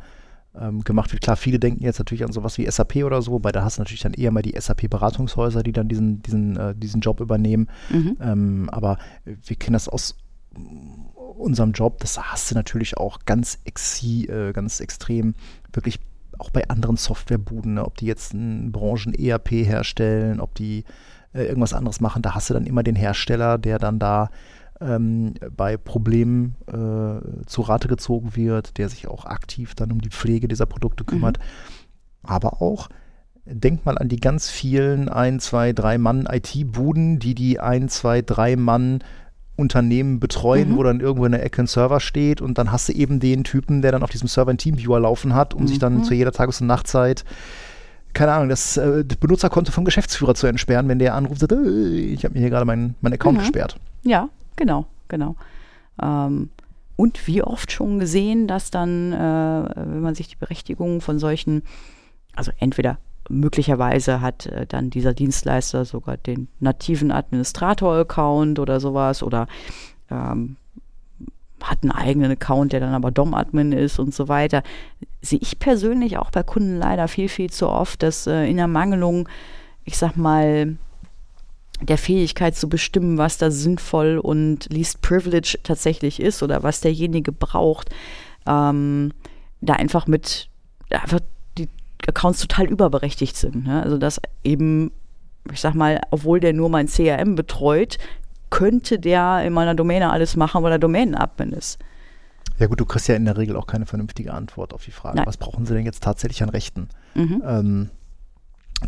B: ähm, gemacht wird. Klar, viele denken jetzt natürlich an sowas wie SAP oder so, weil da hast du natürlich dann eher mal die SAP-Beratungshäuser, die dann diesen, diesen, äh, diesen Job übernehmen. Mhm. Ähm, aber wir kennen das aus unserem Job, das hast du natürlich auch ganz, exi, äh, ganz extrem wirklich auch bei anderen Softwarebuden, ne? ob die jetzt ein Branchen-ERP herstellen, ob die äh, irgendwas anderes machen, da hast du dann immer den Hersteller, der dann da ähm, bei Problemen äh, zu Rate gezogen wird, der sich auch aktiv dann um die Pflege dieser Produkte kümmert. Mhm. Aber auch, denk mal an die ganz vielen 1, 2, 3 Mann IT-Buden, die die 1, 2, 3 Mann Unternehmen betreuen, mhm. wo dann irgendwo in der Ecke ein Server steht und dann hast du eben den Typen, der dann auf diesem Server einen Teamviewer laufen hat, um mhm. sich dann mhm. zu jeder Tages- und Nachtzeit keine Ahnung, das, äh, das Benutzerkonto vom Geschäftsführer zu entsperren, wenn der anruft, sagt, äh, ich habe mir hier gerade meinen mein Account mhm. gesperrt.
A: Ja, Genau, genau. Ähm, und wie oft schon gesehen, dass dann, äh, wenn man sich die Berechtigung von solchen, also entweder möglicherweise hat äh, dann dieser Dienstleister sogar den nativen Administrator-Account oder sowas oder ähm, hat einen eigenen Account, der dann aber DOM-Admin ist und so weiter. Sehe ich persönlich auch bei Kunden leider viel, viel zu oft, dass äh, in der Mangelung, ich sag mal, der Fähigkeit zu bestimmen, was da sinnvoll und least privilege tatsächlich ist oder was derjenige braucht, ähm, da einfach mit einfach die Accounts total überberechtigt sind. Ne? Also dass eben, ich sag mal, obwohl der nur mein CRM betreut, könnte der in meiner Domäne alles machen, weil er Domänenadmin ist.
B: Ja gut, du kriegst ja in der Regel auch keine vernünftige Antwort auf die Frage, Nein. was brauchen sie denn jetzt tatsächlich an Rechten? Mhm. Ähm,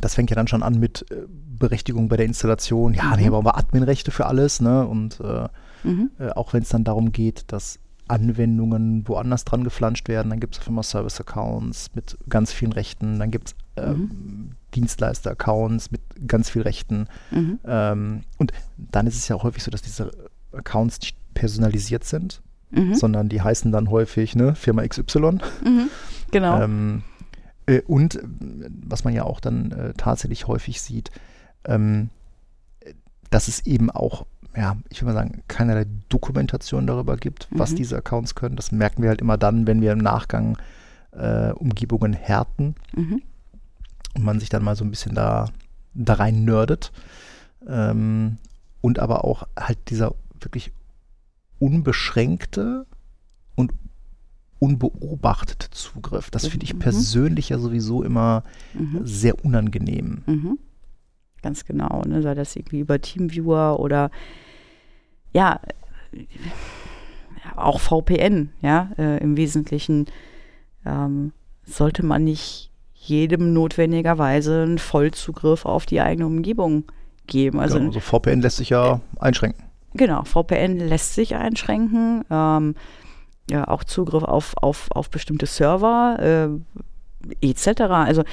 B: das fängt ja dann schon an mit äh, Berechtigung bei der Installation. Ja, mhm. nee, brauchen wir Adminrechte für alles. Ne? Und äh, mhm. äh, auch wenn es dann darum geht, dass Anwendungen woanders dran geflanscht werden, dann gibt es auf einmal Service-Accounts mit ganz vielen Rechten. Dann gibt es äh, mhm. Dienstleister-Accounts mit ganz vielen Rechten. Mhm. Ähm, und dann ist es ja auch häufig so, dass diese Accounts nicht personalisiert sind, mhm. sondern die heißen dann häufig ne, Firma XY.
A: Mhm. Genau. Ähm,
B: äh, und was man ja auch dann äh, tatsächlich häufig sieht, ähm, dass es eben auch, ja, ich würde mal sagen, keinerlei Dokumentation darüber gibt, mhm. was diese Accounts können. Das merken wir halt immer dann, wenn wir im Nachgang äh, Umgebungen härten mhm. und man sich dann mal so ein bisschen da da rein nerdet. Ähm, und aber auch halt dieser wirklich unbeschränkte unbeobachtete Zugriff. Das finde ich
A: Mhm.
B: persönlich ja sowieso immer
A: Mhm.
B: sehr unangenehm.
A: Mhm. Ganz genau, ne? sei das irgendwie über Teamviewer oder ja, äh, auch VPN, ja, äh, im Wesentlichen ähm, sollte man nicht jedem notwendigerweise einen Vollzugriff auf die eigene Umgebung geben. Also
B: genau, also VPN lässt sich ja einschränken.
A: Genau, VPN lässt sich einschränken. Ähm, ja, auch Zugriff auf, auf, auf bestimmte Server äh, etc. Also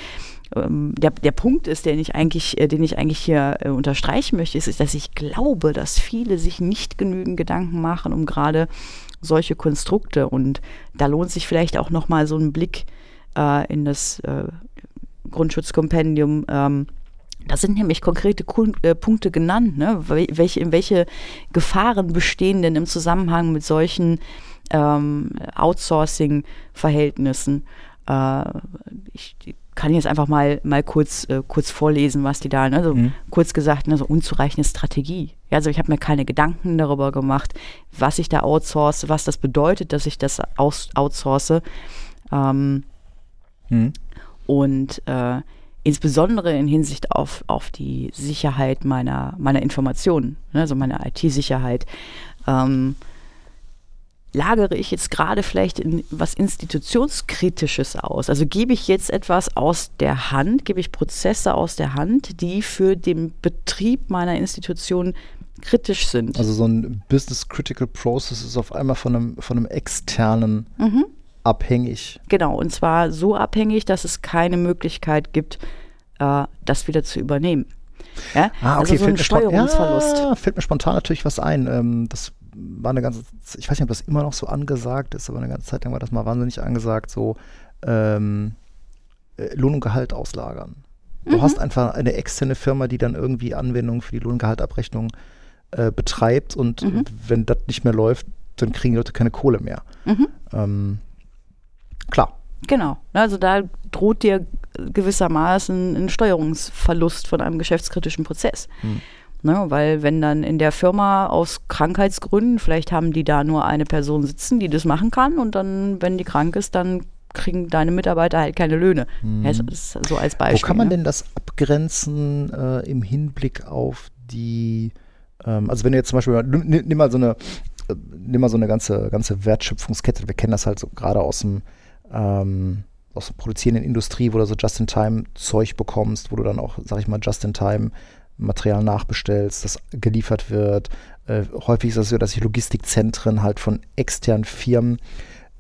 A: ähm, der, der Punkt ist, den ich eigentlich, äh, den ich eigentlich hier äh, unterstreichen möchte, ist, ist, dass ich glaube, dass viele sich nicht genügend Gedanken machen um gerade solche Konstrukte. Und da lohnt sich vielleicht auch nochmal so ein Blick äh, in das äh, Grundschutzkompendium. Ähm, da sind nämlich konkrete äh, Punkte genannt, ne? Wel- welche, welche Gefahren bestehen denn im Zusammenhang mit solchen ähm, Outsourcing-Verhältnissen. Äh, ich kann jetzt einfach mal, mal kurz, äh, kurz vorlesen, was die da, ne? so,
B: Mhm.
A: kurz gesagt, ne, so unzureichende Strategie. Ja, also ich habe mir keine Gedanken darüber gemacht, was ich da outsource, was das bedeutet, dass ich das aus outsource. Ähm,
B: Hm.
A: und äh, insbesondere in Hinsicht auf, auf die Sicherheit meiner, meiner Informationen, ne, also meine IT-Sicherheit, ähm, lagere ich jetzt gerade vielleicht in was Institutionskritisches aus? Also gebe ich jetzt etwas aus der Hand, gebe ich Prozesse aus der Hand, die für den Betrieb meiner Institution kritisch sind?
B: Also so ein Business Critical Process ist auf einmal von einem, von einem externen
A: mhm.
B: abhängig.
A: Genau, und zwar so abhängig, dass es keine Möglichkeit gibt, äh, das wieder zu übernehmen. Ja? also so ein
B: Ah, mir spon-
A: Steuerungsverlust.
B: Ja, fällt mir spontan natürlich was ein. Ähm, das war eine ganze, ich weiß nicht, ob das immer noch so angesagt ist, aber eine ganze Zeit lang war das mal wahnsinnig angesagt, so ähm, äh, Lohn und Gehalt auslagern. Du
A: Mhm.
B: hast einfach eine externe Firma, die dann irgendwie Anwendungen für die Lohn- und Gehaltabrechnung äh, betreibt und
A: Mhm.
B: wenn das nicht mehr läuft, dann kriegen die Leute keine Kohle mehr.
A: Mhm.
B: Ähm, klar.
A: Genau. Also da droht dir gewissermaßen ein Steuerungsverlust von einem geschäftskritischen Prozess.
B: Hm.
A: Ne, weil wenn dann in der Firma aus Krankheitsgründen, vielleicht haben die da nur eine Person sitzen, die das machen kann und dann, wenn die krank ist, dann kriegen deine Mitarbeiter halt keine Löhne. Ja, das ist so als Beispiel.
B: Wo kann man
A: ne?
B: denn das abgrenzen äh, im Hinblick auf die, ähm, also wenn du jetzt zum Beispiel, nimm, nimm nimm mal so eine, äh, nimm mal so eine ganze, ganze Wertschöpfungskette, wir kennen das halt so gerade aus dem, ähm, aus der produzierenden Industrie, wo du so Just-in-Time-Zeug bekommst, wo du dann auch, sag ich mal, Just-in-Time Material nachbestellst, das geliefert wird. Äh, häufig ist es so, dass sich Logistikzentren halt von externen Firmen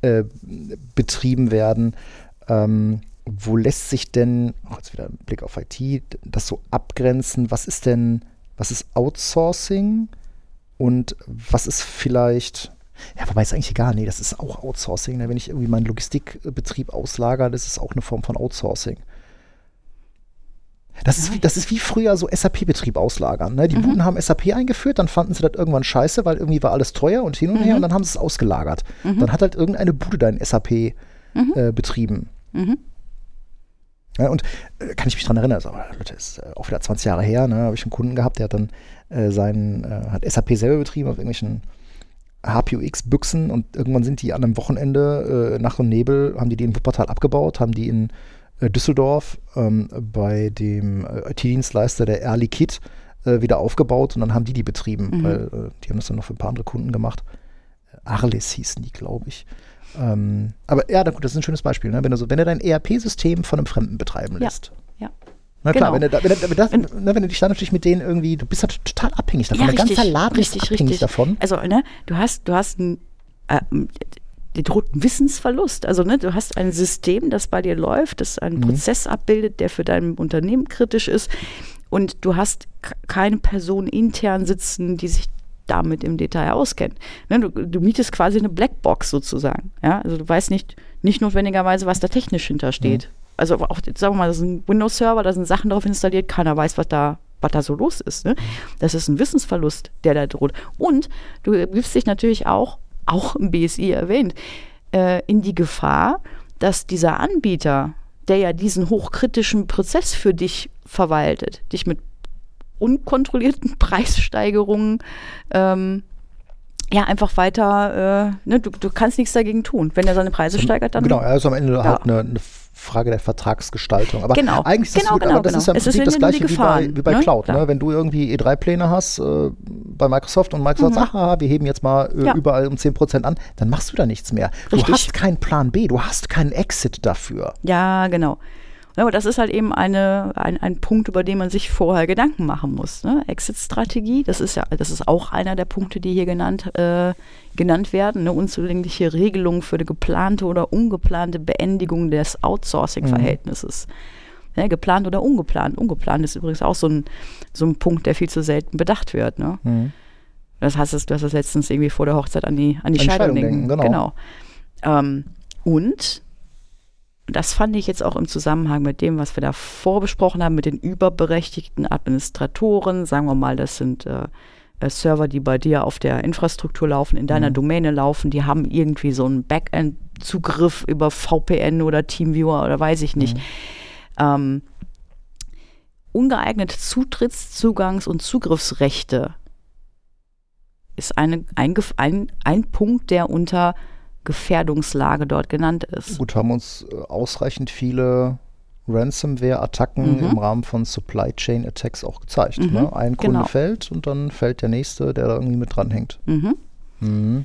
B: äh, betrieben werden. Ähm, wo lässt sich denn, auch jetzt wieder ein Blick auf IT, das so abgrenzen? Was ist denn, was ist Outsourcing und was ist vielleicht, ja, wobei ist eigentlich egal, nee, das ist auch Outsourcing. Ne? Wenn ich irgendwie meinen Logistikbetrieb auslager, das ist auch eine Form von Outsourcing. Das ist, wie, das ist wie früher so SAP-Betrieb auslagern. Ne? Die
A: Mhm.
B: Buden haben SAP eingeführt, dann fanden sie das irgendwann scheiße, weil irgendwie war alles teuer und hin und her
A: Mhm.
B: und dann haben sie es ausgelagert. Dann hat halt irgendeine Bude dein SAP äh, betrieben.
A: Mhm.
B: Ja, und äh, kann ich mich dran erinnern, also, Leute, ist äh, auch wieder 20 Jahre her, ne, habe ich einen Kunden gehabt, der hat dann äh, seinen, äh, hat SAP selber betrieben auf irgendwelchen HPUX-Büchsen und irgendwann sind die an einem Wochenende äh, Nacht und Nebel, haben die die in Wuppertal abgebaut, haben die in Düsseldorf ähm, bei dem äh, IT-Dienstleister der Early Kit äh, wieder aufgebaut und dann haben die die betrieben,
A: Mhm.
B: weil äh, die haben das dann noch für ein paar andere Kunden gemacht. Arles hießen die, glaube ich. Ähm, aber ja, gut, das ist ein schönes Beispiel. Ne? Wenn, du so, wenn du dein ERP-System von einem Fremden betreiben
A: Ja,
B: lässt.
A: ja.
B: Na klar,
A: Genau.
B: wenn, du, da, wenn, du, wenn, das, ne, wenn du dich dann natürlich mit denen irgendwie, du bist halt total abhängig davon.
A: Ja,
B: Der ganze
A: richtig,
B: Laden
A: richtig,
B: ist abhängig
A: richtig.
B: davon.
A: Also, ne, du hast, du hast ein, äh, dir droht ein Wissensverlust. Also, ne, du hast ein System, das bei dir läuft, das einen
B: Mhm.
A: Prozess abbildet, der für dein Unternehmen kritisch ist. Und du hast keine Person intern sitzen, die sich damit im Detail auskennt. Ne, du, du mietest quasi eine Blackbox sozusagen. Ja? Also du weißt nicht, nicht notwendigerweise, was da technisch hintersteht. Also auch, sagen wir mal, das ist ein Windows-Server, da sind Sachen drauf installiert, keiner weiß, was da, was da so los ist. Ne? Das ist ein Wissensverlust, der da droht. Und du gibst dich natürlich auch, auch im BSI erwähnt, äh, in die Gefahr, dass dieser Anbieter, der ja diesen hochkritischen Prozess für dich verwaltet, dich mit unkontrollierten Preissteigerungen ähm, ja, einfach weiter, äh, ne, du, du kannst nichts dagegen tun. Wenn er seine Preise steigert, dann.
B: Genau, also am Ende
A: Ja.
B: halt eine, eine Frage der Vertragsgestaltung. Aber
A: Genau,
B: eigentlich ist das,
A: genau, genau,
B: das ist ja im
A: genau. Es
B: Prinzip das gleiche wie bei,
A: Gefahren,
B: wie bei
A: ne?
B: Cloud. Ne? Wenn du irgendwie E3-Pläne hast äh, bei Microsoft und Microsoft sagt, aha, wir heben jetzt mal äh,
A: Mhm. Ja.
B: überall um 10% an, dann machst du da nichts mehr. Du
A: Richtig.
B: hast keinen Plan B, du hast keinen Exit dafür.
A: Ja, genau. Ja, Aber das ist halt eben eine, ein, ein Punkt, über den man sich vorher Gedanken machen muss. Ne? Exit-Strategie, das ist ja, das ist auch einer der Punkte, die hier genannt, äh, genannt werden. Eine unzulängliche Regelung für eine geplante oder ungeplante Beendigung des Outsourcing-Verhältnisses. Ja, geplant oder ungeplant. Ungeplant ist übrigens auch so ein, so ein Punkt, der viel zu selten bedacht wird. Ne?
B: Mhm.
A: Das heißt, du hast das letztens irgendwie vor der Hochzeit an die, an die
B: An
A: Scheidung,
B: Scheidung
A: denken.
B: denken, genau.
A: Ähm, und das fand ich jetzt auch im Zusammenhang mit dem, was wir da vorbesprochen haben, mit den überberechtigten Administratoren, sagen wir mal, das sind äh, äh, Server, die bei dir auf der Infrastruktur laufen, in deiner
B: Mhm.
A: Domäne laufen, die haben irgendwie so einen Backend-Zugriff über VPN oder Teamviewer oder weiß ich nicht. Ähm, ungeeignete Zutritts-, Zugangs- und Zugriffsrechte ist eine, ein, ein, ein Punkt, der unter Gefährdungslage dort genannt ist.
B: Gut, haben uns äh, ausreichend viele Ransomware-Attacken
A: Mhm.
B: im Rahmen von Supply Chain Attacks auch gezeigt.
A: Mhm,
B: Ne? Ein Kunde
A: genau.
B: fällt und dann fällt der nächste, der da irgendwie mit dranhängt.
A: Mhm.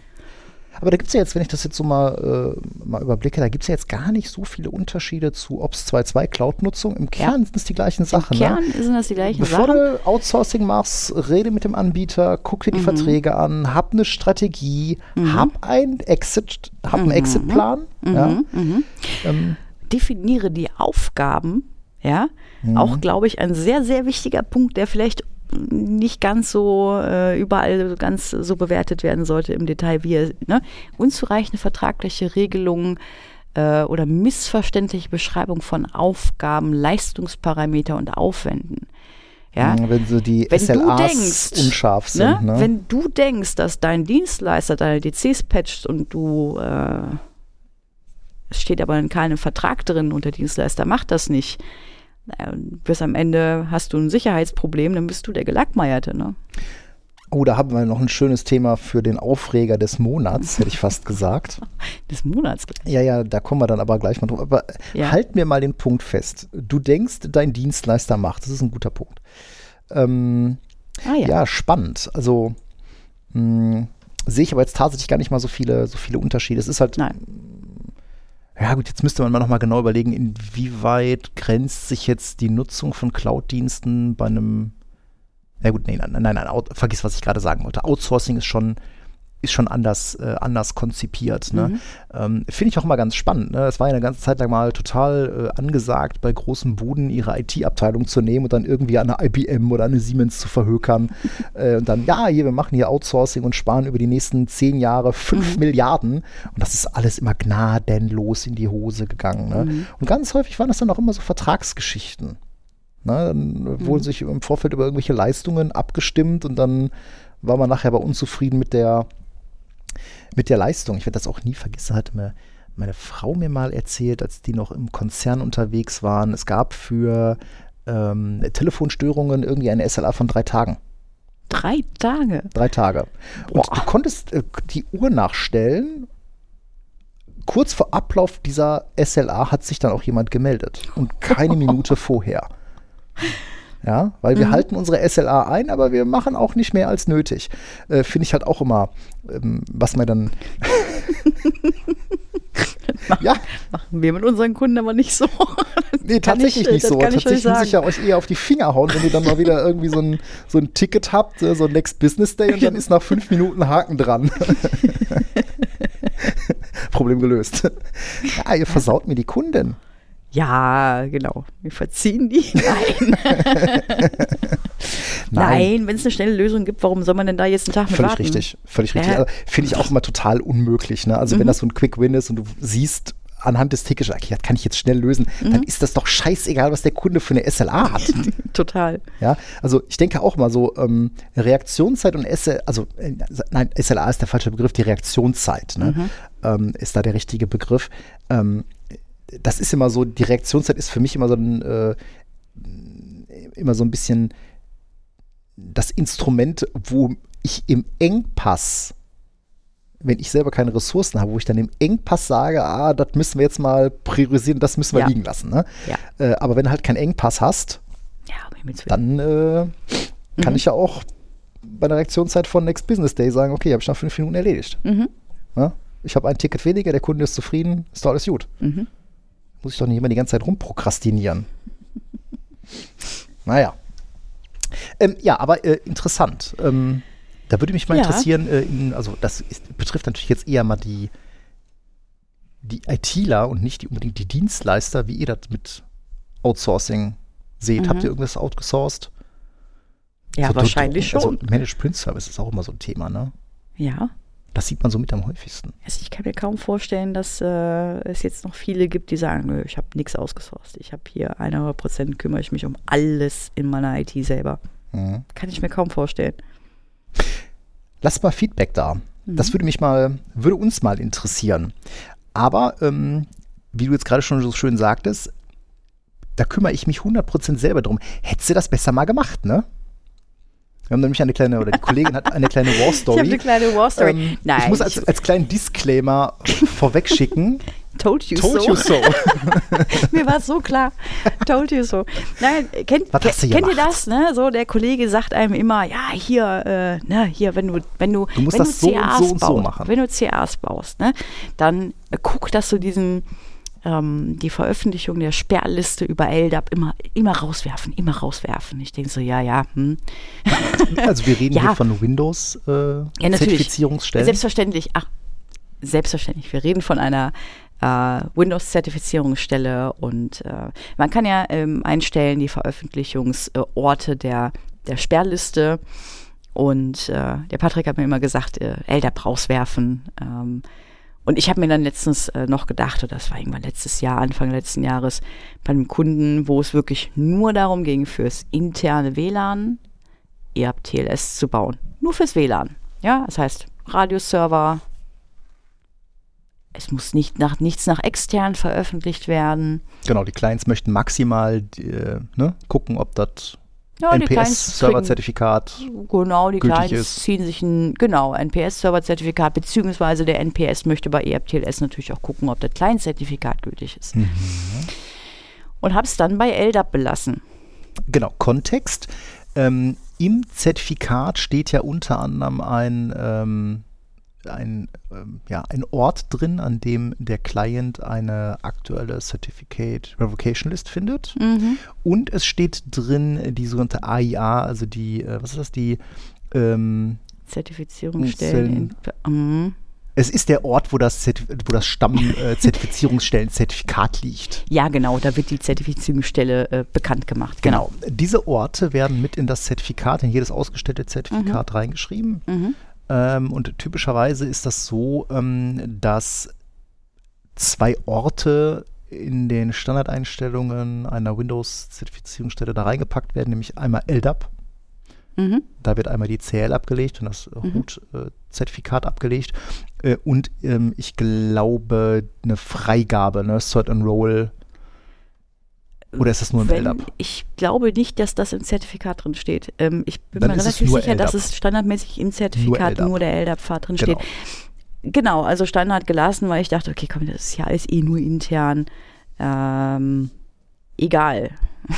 B: Mhm. Aber da gibt es ja jetzt, wenn ich das jetzt so mal, äh, mal überblicke, da gibt es ja jetzt gar nicht so viele Unterschiede zu Ops 2.2 Cloud-Nutzung. Im Kern sind es die gleichen Sachen.
A: Im
B: ne?
A: Kern sind das die gleichen
B: Bevor
A: Sachen.
B: du Outsourcing machst, rede mit dem Anbieter, guck dir die
A: Mhm.
B: Verträge an, hab eine Strategie, hab einen Exit, hab einen
A: Mhm.
B: Exit-Plan. Ja,
A: Mhm. Mhm.
B: ähm,
A: Definiere die Aufgaben, ja. Auch, glaube ich, ein sehr, sehr wichtiger Punkt, der vielleicht nicht ganz so äh, überall ganz so bewertet werden sollte im Detail, wie er, ne? unzureichende vertragliche Regelungen äh, oder missverständliche Beschreibung von Aufgaben, Leistungsparameter und Aufwänden. Ja,
B: wenn so die
A: Wenn du
B: SLAs
A: denkst,
B: unscharf sind.
A: ne?
B: Ne?
A: Wenn du denkst, dass dein Dienstleister deine DCs patcht und du äh, es steht aber in keinem Vertrag drin und der Dienstleister macht das nicht, bis am Ende hast du ein Sicherheitsproblem, dann bist du der Gelackmeierte. Ne?
B: Oh, da haben wir noch ein schönes Thema für den Aufreger des Monats, hätte ich fast gesagt.
A: Des Monats.
B: Ja, ja, da kommen wir dann aber gleich mal drauf. Aber
A: Ja.
B: halt mir mal den Punkt fest. Du denkst, dein Dienstleister macht. Das ist ein guter Punkt. Ähm,
A: Ah ja.
B: ja. spannend. Also mh, sehe ich aber jetzt tatsächlich gar nicht mal so viele, so viele Unterschiede. Es ist halt,
A: Nein.
B: Ja gut, jetzt müsste man mal nochmal genau überlegen, inwieweit grenzt sich jetzt die Nutzung von Cloud-Diensten bei einem, ja gut, nee, nein, nein, nein, vergiss, was ich gerade sagen wollte. Outsourcing ist schon, ist schon anders, äh, anders konzipiert. Ne?
A: Mhm.
B: Ähm, Finde ich auch immer ganz spannend. Ne? Es war ja eine ganze Zeit lang mal total äh, angesagt, bei großen Buden ihre IT-Abteilung zu nehmen und dann irgendwie an eine IBM oder eine Siemens zu verhökern. äh, und dann, ja, hier, wir machen hier Outsourcing und sparen über die nächsten zehn Jahre fünf
A: Mhm.
B: Milliarden. Und das ist alles immer gnadenlos in die Hose gegangen. Ne?
A: Mhm.
B: Und ganz häufig waren das dann auch immer so Vertragsgeschichten. Ne? Dann wurden sich im Vorfeld über irgendwelche Leistungen abgestimmt und dann war man nachher aber unzufrieden mit der, mit der Leistung. Ich werde das auch nie vergessen, hatte mir meine Frau mir mal erzählt, als die noch im Konzern unterwegs waren. Es gab für ähm, Telefonstörungen irgendwie eine SLA von drei Tagen.
A: Drei Tage.
B: Drei Tage. Und
A: Boah.
B: du konntest äh, die Uhr nachstellen. Kurz vor Ablauf dieser SLA hat sich dann auch jemand gemeldet. Und keine Minute vorher. Ja, weil wir halten unsere SLA ein, aber wir machen auch nicht mehr als nötig. Äh, Finde ich halt auch immer, ähm, was man dann. ja,
A: Machen wir mit unseren Kunden aber nicht so.
B: nee, tatsächlich
A: ich-
B: nicht so.
A: ich
B: Tatsächlich muss ich ja euch eher auf die Finger hauen, wenn ihr dann mal wieder irgendwie so ein, so ein Ticket habt, äh, so ein Next Business Day und dann ist nach fünf Minuten Haken dran. Problem gelöst. Ja, ihr versaut mir die Kunden.
A: Ja, genau. Wir verziehen die. Nein. Nein, wenn es eine schnelle Lösung gibt, warum soll man denn da jetzt einen Tag mit
B: Völlig
A: warten?
B: richtig, völlig richtig.
A: Ja.
B: Also, Finde ich auch immer total unmöglich. Ne? Also wenn das so ein Quick Win ist und du siehst anhand des Tickets, okay, das kann ich jetzt schnell lösen, dann ist das doch scheißegal, was der Kunde für eine SLA hat.
A: Total.
B: Ja, also ich denke auch mal so, ähm, Reaktionszeit und SLA, also äh, nein, SLA ist der falsche Begriff, die Reaktionszeit ne? ähm, ist da der richtige Begriff. Ähm, das ist immer so, die Reaktionszeit ist für mich immer so ein, äh, immer so ein bisschen das Instrument, wo ich im Engpass, wenn ich selber keine Ressourcen habe, wo ich dann im Engpass sage, ah, das müssen wir jetzt mal priorisieren, das müssen wir
A: Ja.
B: liegen lassen. Ne?
A: Ja.
B: Äh, aber wenn du halt keinen Engpass hast,
A: Ja,
B: dann äh, kann
A: Mhm.
B: ich ja auch bei der Reaktionszeit von Next Business Day sagen, okay, habe ich nach fünf Minuten erledigt.
A: Mhm.
B: Ne? Ich habe ein Ticket weniger, der Kunde ist zufrieden, ist doch alles gut.
A: Mhm.
B: Muss ich doch nicht immer die ganze Zeit rumprokrastinieren. naja. Ähm, ja, aber äh, interessant. Ähm, da würde mich mal
A: Ja.
B: interessieren, äh, in, also das ist, betrifft natürlich jetzt eher mal die, die ITler und nicht die, unbedingt die Dienstleister, wie ihr das mit Outsourcing seht.
A: Mhm.
B: Habt ihr irgendwas outgesourced?
A: Ja,
B: So, du-
A: wahrscheinlich
B: du-
A: schon.
B: Also Managed Print Service ist auch immer so ein Thema, ne?
A: ja.
B: Das sieht man so mit am häufigsten.
A: Also ich kann mir kaum vorstellen, dass äh, es jetzt noch viele gibt, die sagen, nö, ich habe nichts ausgesourced. Ich habe hier 100 Prozent kümmere ich mich um alles in meiner IT selber.
B: Mhm.
A: Kann ich mir kaum vorstellen.
B: Lasst mal Feedback da.
A: Mhm.
B: Das würde mich mal, würde uns mal interessieren. Aber ähm, wie du jetzt gerade schon so schön sagtest, da kümmere ich mich 100% selber drum. Hättest du das besser mal gemacht, ne? Wir haben nämlich eine kleine, oder die Kollegin hat eine kleine War
A: Ich habe
B: Story.
A: eine kleine War Story.
B: Ähm,
A: Nein,
B: ich muss als, als kleinen Disclaimer vorweg schicken.
A: told you
B: Told
A: so.
B: you so.
A: Mir war es so klar. Told you so. Nein, kennt,
B: du
A: kennt ihr das? Ne? So, der Kollege sagt einem immer, ja, hier, äh, ne, hier, wenn du, wenn du,
B: Du musst
A: wenn
B: das so und
A: CAs
B: so und so
A: baust,
B: machen.
A: Wenn du CAs baust, ne, dann äh, guck, dass du diesen ähm, die Veröffentlichung der Sperrliste über LDAP immer, immer rauswerfen, immer rauswerfen. Ich denke so, ja, ja, hm.
B: Also wir reden
A: Ja.
B: hier von Windows äh,
A: Ja. Selbstverständlich. Ach, selbstverständlich. Wir reden von einer äh, Windows-Zertifizierungsstelle und äh, man kann ja ähm, einstellen die Veröffentlichungsorte der, der Sperrliste. Und äh, der Patrick hat mir immer gesagt, äh, LDAP rauswerfen. Ähm, und ich habe mir dann letztens äh, noch gedacht, oder das war irgendwann letztes Jahr, Anfang letzten Jahres, bei einem Kunden, wo es wirklich nur darum ging, fürs interne WLAN EAP TLS zu bauen. Nur fürs WLAN. Ja, das heißt Radioserver. Es muss nicht nach, nichts nach extern veröffentlicht werden.
B: Genau, die Clients möchten maximal äh, ne, gucken, ob das
A: Ja,
B: NPS-Serverzertifikat
A: Genau, die Clients
B: ist.
A: ziehen sich ein genau, NPS-Server-Zertifikat, beziehungsweise der NPS möchte bei EAP TLS natürlich auch gucken, ob das Client-Zertifikat gültig ist.
B: Mhm.
A: Und habe es dann bei LDAP belassen.
B: Genau, Kontext. Ähm, Im Zertifikat steht ja unter anderem ein, ähm, ein, ähm, ja, ein Ort drin, an dem der Client eine aktuelle Certificate Revocation List findet.
A: Mhm.
B: Und es steht drin die sogenannte AIA, also die, äh, was ist das, die, ähm,
A: Zertifizierungsstellen. In, mhm.
B: es ist der Ort, wo das, Zertif wo das Stamm-Zertifizierungsstellen-Zertifikat liegt.
A: Ja, genau, da wird die Zertifizierungsstelle äh, bekannt gemacht. Genau.
B: Diese Orte werden mit in das Zertifikat, in jedes ausgestellte Zertifikat reingeschrieben.
A: Mhm.
B: Ähm, und typischerweise ist das so, ähm, dass zwei Orte in den Standardeinstellungen einer Windows-Zertifizierungsstelle da reingepackt werden, nämlich einmal LDAP.
A: Mhm.
B: Da wird einmal die CL abgelegt und das Root-Zertifikat abgelegt. Äh, und ähm, ich glaube, eine Freigabe, ne? Cert and Roll. Oder ist das nur im LDAP?
A: ich glaube nicht, dass das im Zertifikat drin steht. Ähm, ich bin
B: Dann
A: mir relativ
B: nur
A: sicher, dass es standardmäßig im Zertifikat
B: LDAP.
A: nur, der LDAP-Pfad drin
B: Genau.
A: steht. Genau, also Standard gelassen, weil ich dachte, okay, komm, das ist ja alles eh nur intern. Ähm, egal.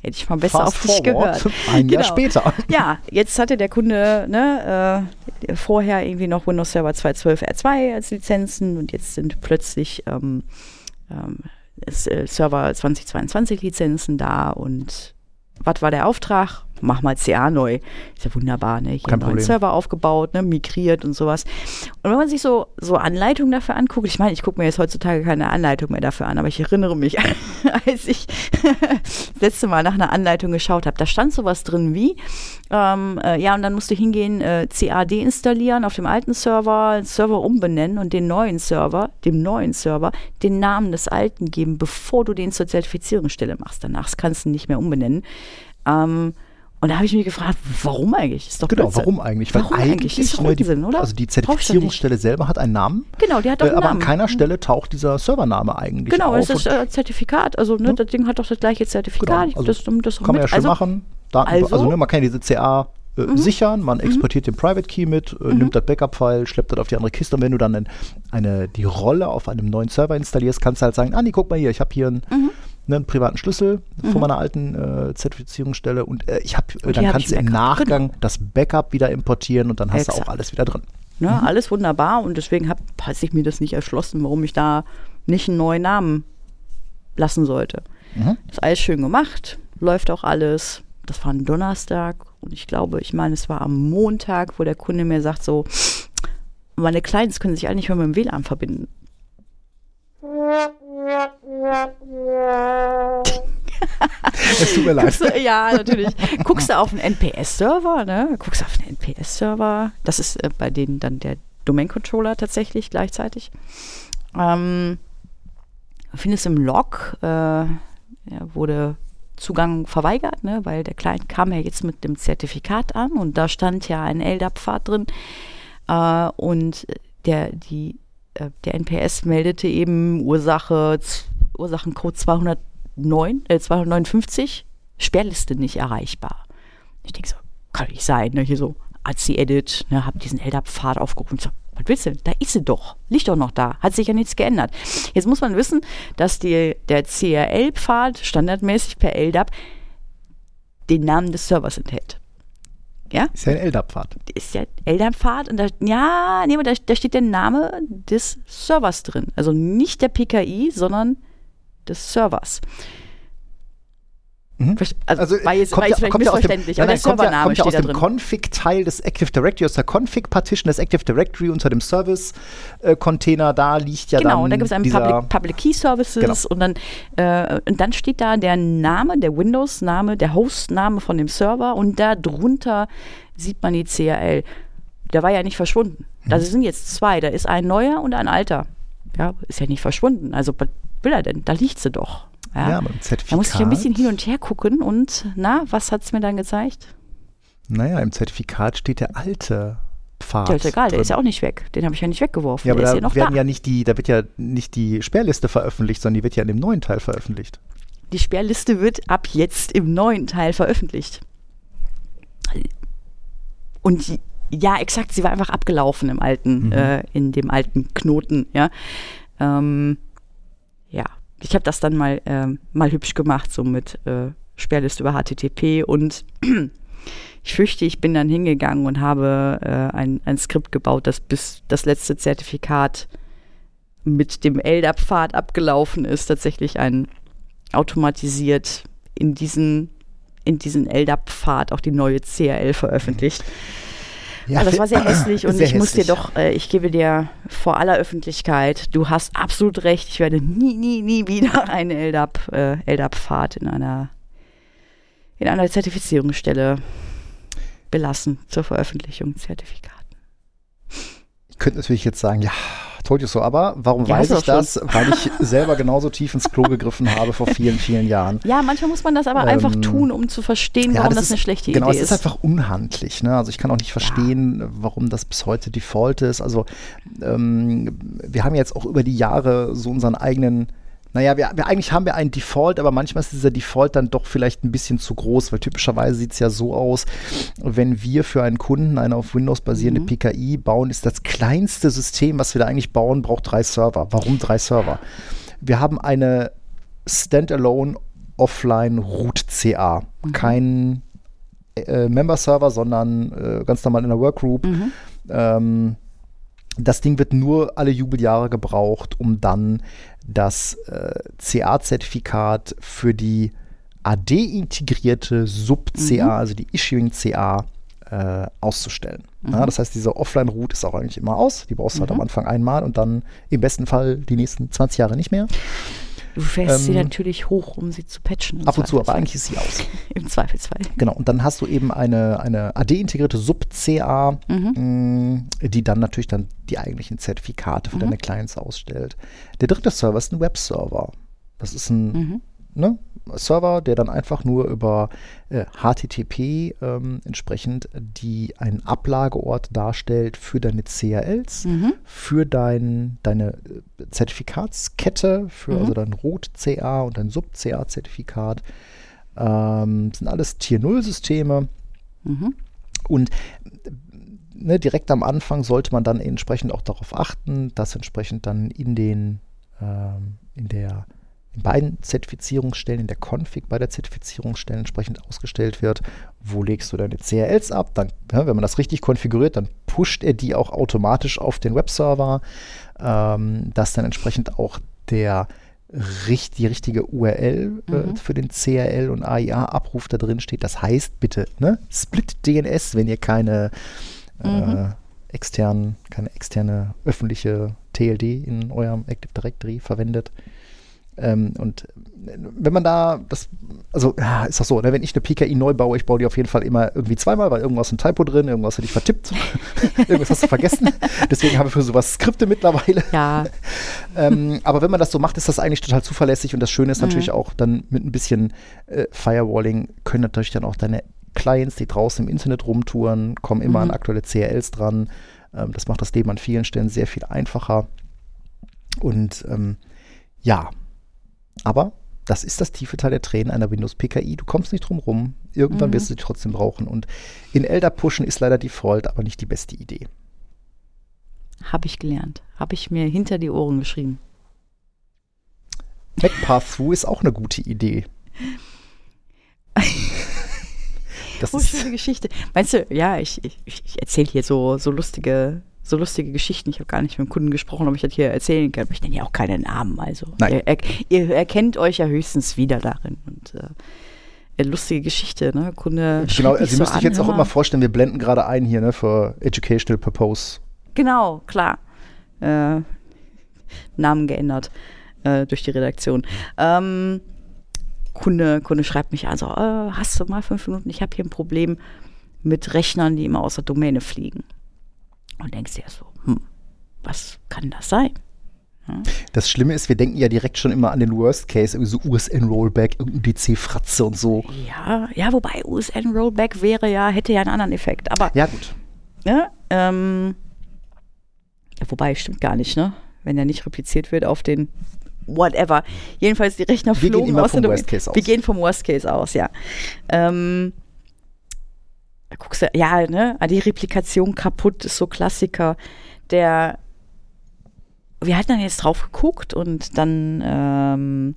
A: Hätte ich mal besser auf dich gehört.
B: Ein Jahr
A: Genau.
B: später.
A: Ja, jetzt hatte der Kunde ne, äh, vorher irgendwie noch Windows Server 2.12 R2 als Lizenzen und jetzt sind plötzlich ähm, ähm, äh, Server 2022 Lizenzen da und was war der Auftrag? Mach mal CA neu. Ist ja wunderbar, ne? Hier einen. Server aufgebaut, ne? migriert und sowas. Und wenn man sich so, so Anleitungen dafür anguckt, ich meine, ich gucke mir jetzt heutzutage keine Anleitung mehr dafür an, aber ich erinnere mich, als ich das letzte Mal nach einer Anleitung geschaut habe, da stand sowas drin wie, ähm, äh, ja, und dann musst du hingehen, äh, CA deinstallieren auf dem alten Server, Server umbenennen und den neuen Server, dem neuen Server, den Namen des alten geben, bevor du den zur Zertifizierungsstelle machst. Danach kannst du ihn nicht mehr umbenennen. Ähm, Und da habe ich mich gefragt, warum eigentlich? Ist doch
B: Genau,
A: Blödsinn.
B: warum eigentlich?
A: Warum eigentlich? Ist doch
B: ne, die,
A: oder?
B: Also die Zertifizierungsstelle selber hat einen Namen,
A: Genau, die hat doch
B: äh,
A: einen
B: aber
A: Namen.
B: an keiner Stelle taucht dieser Servername eigentlich
A: Genau,
B: auf.
A: es ist äh, Zertifikat. Also ne,
B: Ja.
A: das Ding hat doch das gleiche Zertifikat.
B: Genau, also
A: das, das
B: kann man ja schön
A: also,
B: machen. Daten,
A: also- Mhm.
B: also, ne, man kann diese CA äh, sichern, man exportiert den Private Key mit, äh, nimmt das Backup-File, schleppt das auf die andere Kiste und wenn du dann ein, eine, die Rolle auf einem neuen Server installierst, kannst du halt sagen, Andi, guck mal hier, ich habe hier einen,
A: Mhm.
B: Ne, einen privaten Schlüssel von meiner alten äh, Zertifizierungsstelle und äh, ich habe, äh, dann kannst
A: ich
B: du im Nachgang
A: genau.
B: das Backup wieder importieren und dann hast du
A: Exakt.
B: auch alles wieder drin.
A: Ne,
B: Mhm.
A: Alles wunderbar und deswegen hat sich mir das nicht erschlossen, warum ich da nicht einen neuen Namen lassen sollte.
B: Mhm.
A: Ist alles schön gemacht, läuft auch alles. Das war ein Donnerstag und ich glaube, ich meine, es war am Montag, wo der Kunde mir sagt so, meine Clients können sich nicht mehr mit dem WLAN verbinden.
B: Es tut mir leid.
A: Du, ja, natürlich. Guckst du auf einen NPS-Server, ne? Guckst du auf einen NPS-Server. Das ist äh, bei denen dann der Domain-Controller tatsächlich gleichzeitig. Ähm, findest im Log, äh, ja, wurde Zugang verweigert, ne? weil der Client kam ja jetzt mit dem Zertifikat an und da stand ja ein LDAP-Pfad drin. Äh, und der, die, der NPS meldete eben Ursache, Ursachencode 209, äh, 259, Sperrliste nicht erreichbar. Ich denke so, kann nicht sein, ne? Hier so, ACI-Edit, ne, hab diesen LDAP-Pfad aufgerufen. So, was willst du? Da ist sie doch. Liegt doch noch da. Hat sich ja nichts geändert. Jetzt muss man wissen, dass die, der CRL-Pfad standardmäßig per LDAP den Namen des Servers enthält. Ja?
B: Ist ja ein LDAP-Pfad.
A: ist der LDAP-Pfad und da, ja, nee, aber da, da steht der Name des Servers drin. Also nicht der PKI, sondern des Servers.
B: Mhm.
A: Also,
B: Also,
A: war jetzt,
B: kommt
A: war
B: ja-
A: jetzt vielleicht
B: kommt ja aus dem-
A: missverständlich,
B: nein,
A: aber der
B: kommt ja-
A: Servername
B: kommt ja aus dem. Config-Teil des Active Directory, aus der Config-Partition des Active Directory unter dem Service-Container. Da liegt ja
A: genau,
B: dann
A: und da gibt es einen Public, Public Key Services
B: Genau.
A: und, dann, äh, und dann steht da der Name, der Windows-Name, der Host-Name von dem Server und da drunter sieht man die CRL. Der war ja nicht verschwunden.
B: Mhm.
A: Da sind jetzt zwei, da ist ein neuer und ein alter. Ja, ist ja nicht verschwunden. Also, was will er denn? Da liegt sie doch. Ja,
B: Ja, dem Zertifikat.
A: da muss ich ein bisschen hin und her gucken und na, was hat es mir dann gezeigt?
B: Naja, im Zertifikat steht der alte Pfad.
A: Der ist egal, der ist ja auch nicht weg. Den habe ich ja nicht weggeworfen.
B: Ja, aber
A: der ist
B: da
A: ja noch
B: werden
A: da.
B: ja nicht die, da wird ja nicht die Sperrliste veröffentlicht, sondern die wird ja in dem neuen Teil veröffentlicht.
A: Die Sperrliste wird ab jetzt im neuen Teil veröffentlicht. Und die, ja, exakt, sie war einfach abgelaufen im alten,
B: Mhm.
A: äh, in dem alten Knoten, ja. Ähm, ja, ich habe das dann mal, ähm, mal hübsch gemacht, so mit äh, Sperrliste über HTTP und ich fürchte, ich bin dann hingegangen und habe äh, ein, ein Skript gebaut, das bis das letzte Zertifikat mit dem LDAP-Pfad abgelaufen ist, tatsächlich ein automatisiert in diesen, in diesen LDAP-Pfad auch die neue CRL veröffentlicht.
B: Ja,
A: Also das war sehr hässlich und
B: sehr
A: ich muss dir
B: hässlich.
A: doch, äh, ich gebe dir vor aller Öffentlichkeit, du hast absolut recht, ich werde nie, nie, nie wieder einen LDAP, äh, LDAP-Pfad in einer, in einer Zertifizierungsstelle belassen zur Veröffentlichung Zertifikaten.
B: Ich könnte natürlich jetzt sagen, ja, told you so, aber warum
A: Ja,
B: weiß ich das? Weil ich selber genauso tief ins Klo gegriffen habe vor vielen, vielen Jahren.
A: Ja, manchmal muss man das aber
B: Ähm,
A: einfach tun, um zu verstehen, warum das,
B: ist,
A: eine schlechte
B: genau,
A: Idee
B: es ist einfach unhandlich. Ne? Also ich kann auch nicht verstehen, warum das bis heute Default ist. Also ähm, wir haben jetzt auch über die Jahre so unseren eigenen naja, wir, wir, eigentlich haben wir einen Default, aber manchmal ist dieser Default dann doch vielleicht ein bisschen zu groß, weil typischerweise sieht es ja so aus, wenn wir für einen Kunden eine auf Windows basierende
A: Mhm.
B: PKI bauen, ist das kleinste System, was wir da eigentlich bauen, braucht drei Server. Warum drei Server? Wir haben eine Standalone Offline Root CA. Kein äh, Member-Server, sondern äh, ganz normal in der Workgroup.
A: Mhm.
B: Ähm, das Ding wird nur alle Jubeljahre gebraucht, um dann das äh, CA-Zertifikat für die AD-integrierte Sub-CA,
A: Mhm.
B: also die Issuing-CA, äh, auszustellen.
A: Mhm.
B: Ja, das heißt, diese Offline-Route ist auch eigentlich immer aus. Die brauchst du halt
A: Mhm.
B: am Anfang einmal und dann im besten Fall die nächsten 20 Jahre nicht mehr.
A: Du fährst sie
B: Ähm,
A: natürlich hoch, um sie zu patchen.
B: Ab und zu, aber eigentlich ist sie aus.
A: Im Zweifelsfall.
B: Genau, und dann hast du eben eine, eine AD-integrierte Sub-CA,
A: Mhm.
B: mh, die dann natürlich dann die eigentlichen Zertifikate für
A: Mhm.
B: deine Clients ausstellt. Der dritte Server ist ein Webserver. Das ist ein,
A: Mhm.
B: ne, Server, der dann einfach nur über äh, HTTP ähm, entsprechend die einen Ablageort darstellt für deine CRLs,
A: Mhm.
B: für dein, deine äh, Zertifikatskette, für
A: Mhm.
B: also dein Root-CA und dein Sub-CA-Zertifikat. Ähm, sind alles Tier-0-Systeme.
A: Mhm.
B: Und ne, direkt am Anfang sollte man dann entsprechend auch darauf achten, dass entsprechend dann in den ähm, in der beiden Zertifizierungsstellen, in der Config bei der Zertifizierungsstelle entsprechend ausgestellt wird, wo legst du deine CRLs ab, dann, ja, wenn man das richtig konfiguriert, dann pusht er die auch automatisch auf den Webserver, ähm, dass dann entsprechend auch der die richtige URL äh,
A: Mhm.
B: für den CRL und AIA-Abruf da drin steht. Das heißt, bitte, ne, Split DNS, wenn ihr keine äh,
A: Mhm.
B: externen, keine externe öffentliche TLD in eurem Active Directory verwendet. Ähm, und wenn man da, das, also ja, ist das so, ne, wenn ich eine PKI neu baue, ich baue die auf jeden Fall immer irgendwie zweimal, weil irgendwas ein Typo drin, irgendwas hätte ich vertippt, irgendwas hast du vergessen. Deswegen habe ich für sowas Skripte mittlerweile.
A: Ja,
B: ähm, aber wenn man das so macht, ist das eigentlich total zuverlässig und das Schöne ist natürlich auch dann mit ein bisschen äh, Firewalling können natürlich dann auch deine Clients, die draußen im Internet rumtouren, kommen immer
A: Mhm.
B: an aktuelle CRLs dran. Ähm, das macht das Leben an vielen Stellen sehr viel einfacher. Und ähm, ja, aber das ist das tiefe Teil der Tränen einer Windows PKI. Du kommst nicht drum rum. Irgendwann
A: Mhm.
B: wirst du sie trotzdem brauchen. Und in Elder pushen ist leider Default, aber nicht die beste Idee.
A: habe ich gelernt. Habe ich mir hinter die Ohren geschrieben.
B: Mac Path-Through ist auch eine gute Idee. Das
A: Oh,
B: ist,
A: schöne Geschichte. Meinst du, ja, ich, ich, ich erzähle hier so, so lustige, so lustige Geschichten. Ich habe gar nicht mit dem Kunden gesprochen, ob ich das hier erzählen kann. Aber ich nenne ja auch keine Namen. Also
B: Nein.
A: Ihr, ihr erkennt euch ja höchstens wieder darin. Und äh, ja, lustige Geschichte, ne? Kunde
B: genau, also
A: so
B: müsst euch
A: an,
B: jetzt auch immer
A: mal.
B: vorstellen, wir blenden gerade ein hier ne, für Educational Purpose.
A: Genau, klar. Äh, Namen geändert äh, durch die Redaktion. Ähm, Kunde, Kunde schreibt mich an, so, äh, hast du mal fünf Minuten? Ich habe hier ein Problem mit Rechnern, die immer aus der Domäne fliegen. Und denkst dir so, hm, was kann das sein?
B: Das Schlimme ist, wir denken ja direkt schon immer an den Worst Case, irgendwie so USN-Rollback, irgendein DC-Fratze und so.
A: Ja, ja, wobei USN Rollback wäre ja, hätte ja einen anderen Effekt. Aber
B: Ja, gut.
A: Ne? Ähm, ja, wobei, stimmt gar nicht, ne? Wenn er nicht repliziert wird auf den whatever. Jedenfalls die Rechner
B: Wir gehen
A: flogen
B: immer
A: aus
B: vom Worst. Case aus.
A: Wir gehen vom Worst Case aus, ja. Ähm, da guckst du, ja, ne? ah, Die Replikation kaputt ist so Klassiker. Der wir hatten dann jetzt drauf geguckt und dann ähm,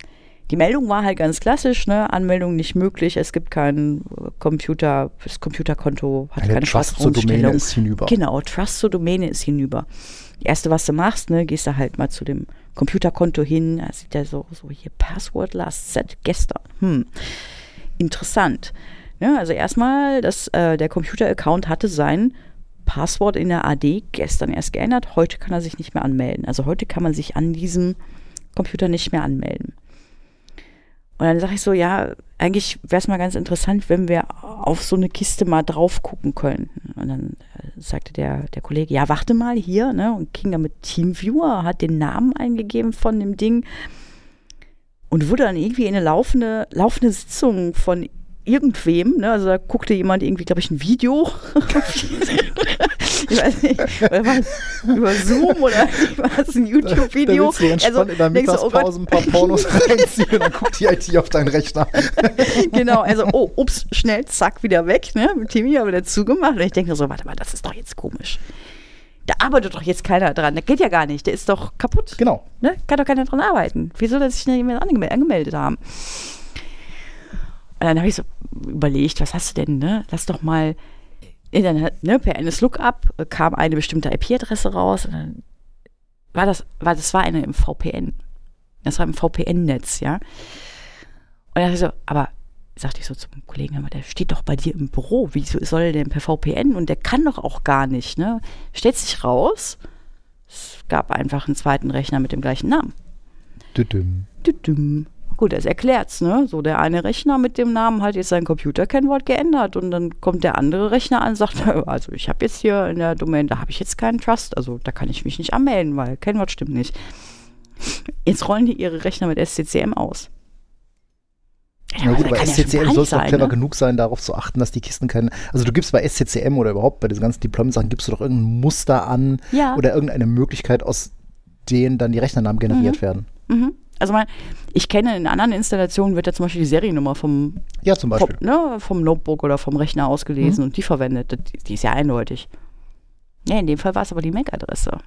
A: die Meldung war halt ganz klassisch, ne? Anmeldung nicht möglich, es gibt kein äh, Computer, das Computerkonto hat
B: Eine
A: keine
B: Trust zur Domäne ist hinüber.
A: Genau, Trust zur Domäne ist hinüber. Das erste, was du machst, ne, gehst du halt mal zu dem Computerkonto hin, da sieht er so, so hier Passwort last set gestern. Hm, interessant. Ja, also erstmal, das, äh, der Computer-Account hatte sein Passwort in der AD gestern erst geändert. Heute kann er sich nicht mehr anmelden. Also heute kann man sich an diesem Computer nicht mehr anmelden. Und dann sage ich so, ja, eigentlich wäre es mal ganz interessant, wenn wir auf so eine Kiste mal drauf gucken könnten. Und dann äh, sagte der, der Kollege, ja, warte mal hier, ne? Und ging dann mit Teamviewer, hat den Namen eingegeben von dem Ding und wurde dann irgendwie in eine laufende, laufende Sitzung von irgendwem, ne? Also da guckte jemand irgendwie, glaube ich, ein Video. ich weiß nicht, oder war es über Zoom oder war es ein
B: Da
A: YouTube-Video?
B: willst du dir entspannt in der
A: du, oh
B: Mittagspause ein paar Pornos reinziehen und dann guckt die IT auf deinen Rechner.
A: genau, also, oh, ups, schnell, zack, wieder weg, ne? Mit Timmy aber wieder zugemacht. Und ich denke so, warte mal, das ist doch jetzt komisch. Da arbeitet doch jetzt keiner dran. Das geht ja gar nicht. Der ist doch kaputt.
B: Genau.
A: Ne? Kann doch keiner dran arbeiten. Wie soll er sich jemand angeme angemeldet haben? Und dann habe ich so überlegt, was hast du denn, ne? Lass doch mal, dann, ne, per eines Lookup kam eine bestimmte IP-Adresse raus. Und dann war das, war, das war eine im VPN. Das war im VPN-Netz, ja. Und dann dachte ich so, aber sagte ich so zum Kollegen, aber der steht doch bei dir im Büro. Wieso soll er denn per VPN? Und der kann doch auch gar nicht, ne? Stellt sich raus, es gab einfach einen zweiten Rechner mit dem gleichen Namen.
B: Düdüm.
A: Düdüm. Gut, das erklärt's, ne? So, der eine Rechner mit dem Namen hat jetzt sein Computerkennwort geändert und dann kommt der andere Rechner an und sagt, also ich habe jetzt hier in der Domain, da habe ich jetzt keinen Trust, also da kann ich mich nicht anmelden, weil Kennwort stimmt nicht. Jetzt rollen die ihre Rechner mit SCCM aus.
B: Ja gut,
A: ja schon
B: SCCM
A: gar
B: soll
A: nicht
B: doch clever
A: ne?
B: genug sein, darauf zu achten, dass die Kisten keinen. Also du gibst bei SCCM oder überhaupt bei diesen ganzen Deployment-Sachen, gibst du doch irgendein Muster an
A: Ja.
B: oder irgendeine Möglichkeit, aus denen dann die Rechnernamen generiert werden.
A: Mhm. Also mein, ich kenne in anderen Installationen wird ja zum Beispiel die Seriennummer vom,
B: Ja, zum
A: vom,
B: Beispiel.
A: ne, vom Notebook oder vom Rechner ausgelesen und die verwendet. Die, die ist ja eindeutig. Ja, in dem Fall war es aber die MAC-Adresse.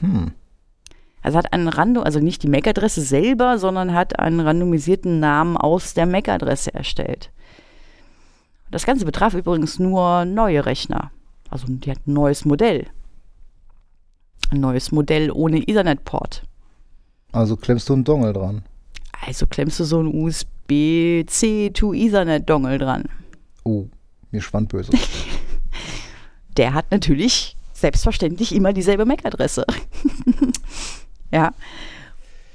B: Hm.
A: Also hat einen Random, also nicht die MAC-Adresse selber, sondern hat einen randomisierten Namen aus der MAC-Adresse erstellt. Das Ganze betraf übrigens nur neue Rechner. Also die hat ein neues Modell. Ein neues Modell ohne Ethernet-Port.
B: Also klemmst du einen Dongle dran.
A: Also klemmst du so einen USB-C to Ethernet-Dongle dran.
B: Oh, mir schwand böse.
A: Der hat natürlich selbstverständlich immer dieselbe MAC-Adresse. ja.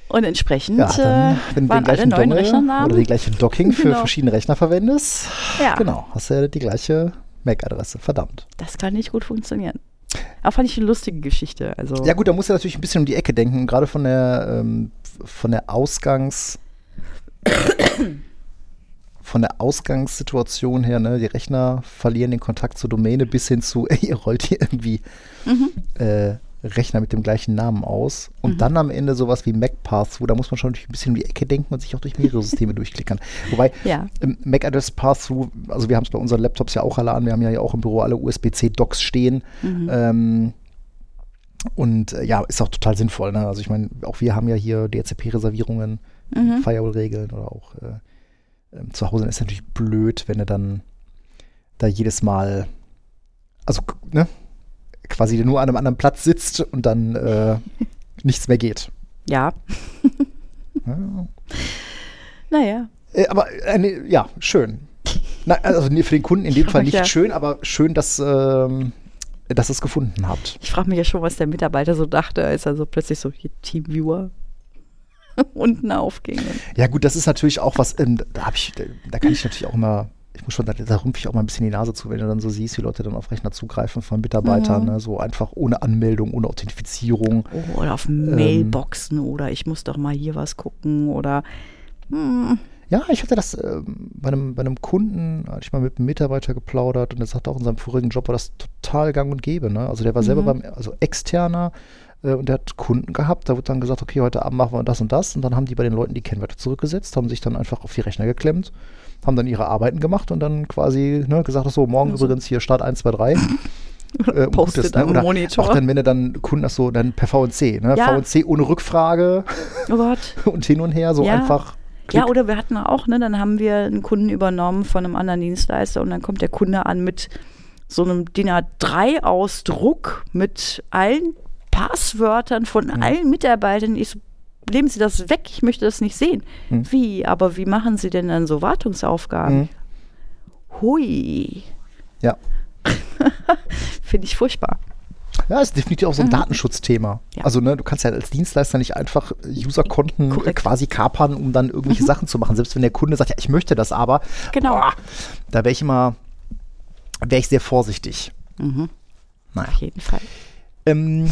A: Und entsprechend
B: Ja, dann,
A: äh,
B: wenn du den
A: waren alle
B: gleichen
A: neuen
B: Dongle
A: Rechnernamen.
B: oder die gleiche Docking für
A: Genau.
B: verschiedene Rechner verwendest,
A: Ja.
B: genau, hast du ja die gleiche MAC-Adresse. Verdammt.
A: Das kann nicht gut funktionieren. Aber fand ich eine lustige Geschichte. Also,
B: Ja gut, da musst du natürlich ein bisschen um die Ecke denken, gerade von der ähm, von der Ausgangs von der Ausgangssituation her, ne, die Rechner verlieren den Kontakt zur Domäne bis hin zu, ey, ihr rollt hier irgendwie
A: Mhm.
B: äh, Rechner mit dem gleichen Namen aus. Und dann am Ende sowas wie MacPath-Through, da muss man schon natürlich ein bisschen um die Ecke denken und sich auch durch mehrere Systeme durchklickern. Wobei
A: Ja.
B: ähm, Mac Address Path-Through, also wir haben es bei unseren Laptops ja auch alle an, wir haben ja auch im Büro alle USB-C-Docks stehen.
A: Mhm.
B: Ähm, und äh, ja, ist auch total sinnvoll. Ne? Also ich meine, auch wir haben ja hier DHCP-Reservierungen,
A: Mhm.
B: Firewall-Regeln oder auch äh, ähm, zu Hause ist natürlich blöd, wenn du dann da jedes Mal, also ne, quasi nur an einem anderen Platz sitzt und dann äh, nichts mehr geht.
A: ja.
B: Ja.
A: Naja.
B: Äh, aber eine, ja, schön. Na, also nee, für den Kunden in dem Fall nicht
A: Ja.
B: schön, aber schön, dass, ähm, dass ihr es gefunden habt.
A: Ich frage mich ja schon, was der Mitarbeiter so dachte, als er so plötzlich so hier Teamviewer unten aufging.
B: Ja, gut, das ist natürlich auch was, ähm, da ich, da kann ich natürlich auch immer, ich muss schon, da, da rümpfe ich auch mal ein bisschen die Nase zu, wenn du dann so siehst, wie Leute dann auf Rechner zugreifen von Mitarbeitern,
A: Mhm.
B: ne, so einfach ohne Anmeldung, ohne Authentifizierung.
A: Oh, oder auf Mailboxen oder ich muss doch mal hier was gucken oder hm,
B: Ja, ich hatte das ähm, bei, einem, bei einem Kunden, hatte ich mal mit einem Mitarbeiter geplaudert und der sagte auch in seinem vorigen Job war das total gang und gäbe. Ne? Also der war selber beim, also externer äh, und der hat Kunden gehabt, da wird dann gesagt, okay, heute Abend machen wir das und das und dann haben die bei den Leuten die Kennwörter zurückgesetzt, haben sich dann einfach auf die Rechner geklemmt, haben dann ihre Arbeiten gemacht und dann quasi ne, gesagt, so, morgen übrigens hier Start 1, 2, 3. Äh,
A: Postet
B: gut ist, ne? Oder
A: Monitor.
B: Auch dann, wenn du dann Kunden das so, dann per VNC, ne?
A: Ja.
B: VNC ohne Rückfrage
A: oh Gott.
B: und hin und her, so
A: Ja.
B: einfach.
A: Ja,
B: Klick.
A: oder wir hatten auch, ne, dann haben wir einen Kunden übernommen von einem anderen Dienstleister und dann kommt der Kunde an mit so einem DIN A3-Ausdruck mit allen Passwörtern von
B: Mhm.
A: allen Mitarbeitern. Ich so, nehmen Sie das weg, ich möchte das nicht sehen.
B: Mhm.
A: Wie? Aber wie machen Sie denn dann so Wartungsaufgaben?
B: Mhm.
A: Hui.
B: Ja.
A: Finde ich furchtbar.
B: Ja, ist definitiv auch so ein Datenschutzthema.
A: Mhm. Ja.
B: Also, ne, du kannst ja als Dienstleister nicht einfach Userkonten
A: Korrekt. Mhm.
B: quasi kapern, um dann irgendwelche Sachen zu machen. Selbst wenn der Kunde sagt, ja, ich möchte das aber.
A: Genau.
B: Boah, da wäre ich immer, wäre ich sehr vorsichtig.
A: Mhm.
B: Naja.
A: Auf jeden Fall.
B: Ähm,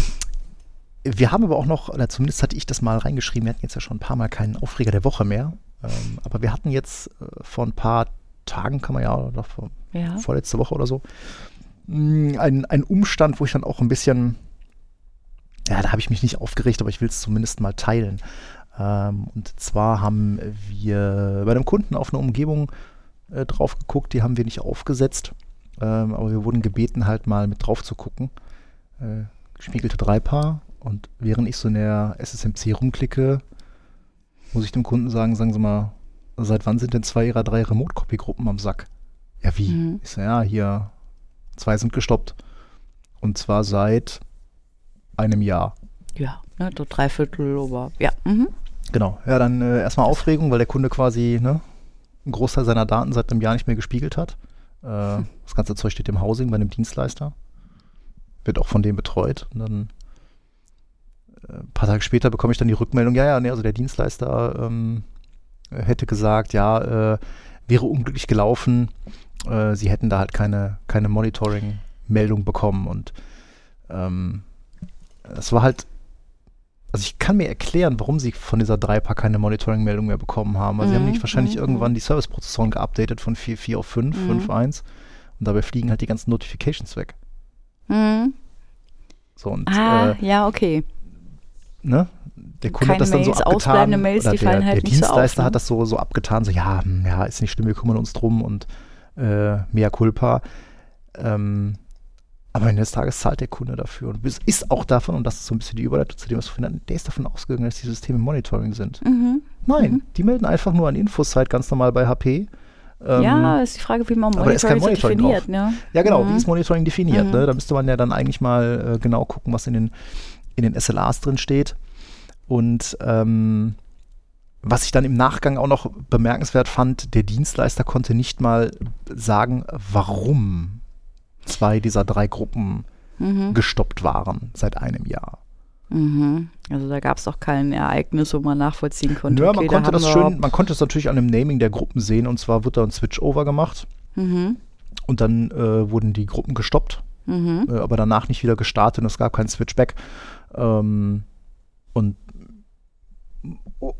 B: wir haben aber auch noch, oder zumindest hatte ich das mal reingeschrieben, wir hatten jetzt ja schon ein paar Mal keinen Aufreger der Woche mehr. Ähm, aber wir hatten jetzt äh, vor ein paar Tagen, kann man ja, oder vor,
A: Ja.
B: vorletzte Woche oder so, mh, ein, ein Umstand, wo ich dann auch ein bisschen, ja, da habe ich mich nicht aufgeregt, aber ich will es zumindest mal teilen. Ähm, und zwar haben wir bei einem Kunden auf eine Umgebung äh, drauf geguckt, die haben wir nicht aufgesetzt, ähm, aber wir wurden gebeten, halt mal mit drauf zu gucken. Äh, gespiegelte Dreipaar und während ich so in der SSMC rumklicke, muss ich dem Kunden sagen, sagen Sie mal, seit wann sind denn zwei Ihrer drei Remote-Copy-Gruppen am Sack? Ja, wie?
A: Mhm.
B: Ich so, ja, hier, zwei sind gestoppt. Und zwar seit einem Jahr.
A: Ja, ne, so dreiviertel oder. Ja. Mhm.
B: Genau. Ja, dann äh, erstmal Aufregung, weil der Kunde quasi ne, einen Großteil seiner Daten seit einem Jahr nicht mehr gespiegelt hat. Äh, Das ganze Zeug steht im Housing bei einem Dienstleister. Wird auch von dem betreut. Und dann ein paar Tage später bekomme ich dann die Rückmeldung, ja, ja, nee, also der Dienstleister ähm, hätte gesagt, ja, äh, wäre unglücklich gelaufen. Äh, sie hätten da halt keine, keine Monitoring-Meldung bekommen. Und ähm, es war halt also ich kann mir erklären, warum sie von dieser 3-Pack keine Monitoring-Meldung mehr bekommen haben. Also sie haben
A: Mhm,
B: nicht wahrscheinlich
A: mhm,
B: irgendwann die Service-Prozessoren geupdatet von 4.4 auf 5,
A: Mhm.
B: 5.1 und dabei fliegen halt die ganzen Notifications weg.
A: Mhm.
B: So und
A: Ah,
B: äh,
A: ja, okay.
B: Ne? Der Kunde hat das dann so
A: Mails,
B: abgetan.
A: ausbleibende Mails,
B: oder der,
A: halt
B: der
A: nicht so auf,
B: Dienstleister
A: ne?
B: hat das so, so abgetan, so ja, hm, ja, ist nicht schlimm, wir kümmern uns drum und äh, mea culpa. Ähm, aber am Ende des Tages zahlt der Kunde dafür. Und es ist auch davon, und das ist so ein bisschen die Überleitung zu dem, was wir vorhin hatten, der ist davon ausgegangen, dass die Systeme Monitoring sind.
A: Mhm.
B: Nein,
A: Mhm.
B: die melden einfach nur an Infosite ganz normal bei HP. Ähm,
A: ja, ist die Frage, wie man Monitoring so
B: Monitoring
A: definiert, ne?
B: Ja, genau,
A: Mhm.
B: wie ist Monitoring definiert?
A: Mhm.
B: Ne? Da müsste man ja dann eigentlich mal äh, genau gucken, was in den, in den SLAs drin steht. Und ähm, was ich dann im Nachgang auch noch bemerkenswert fand, der Dienstleister konnte nicht mal sagen, warum zwei dieser drei Gruppen
A: Mhm.
B: gestoppt waren seit einem Jahr.
A: Mhm. Also da gab es auch kein Ereignis, wo man nachvollziehen konnte.
B: Ja,
A: okay,
B: man
A: da
B: konnte
A: haben
B: das schön, man konnte es natürlich an dem Naming der Gruppen sehen und zwar wird da ein Switchover gemacht
A: Mhm.
B: und dann äh, wurden die Gruppen gestoppt
A: Mhm.
B: äh, aber danach nicht wieder gestartet und es gab keinen Switchback. Ähm, und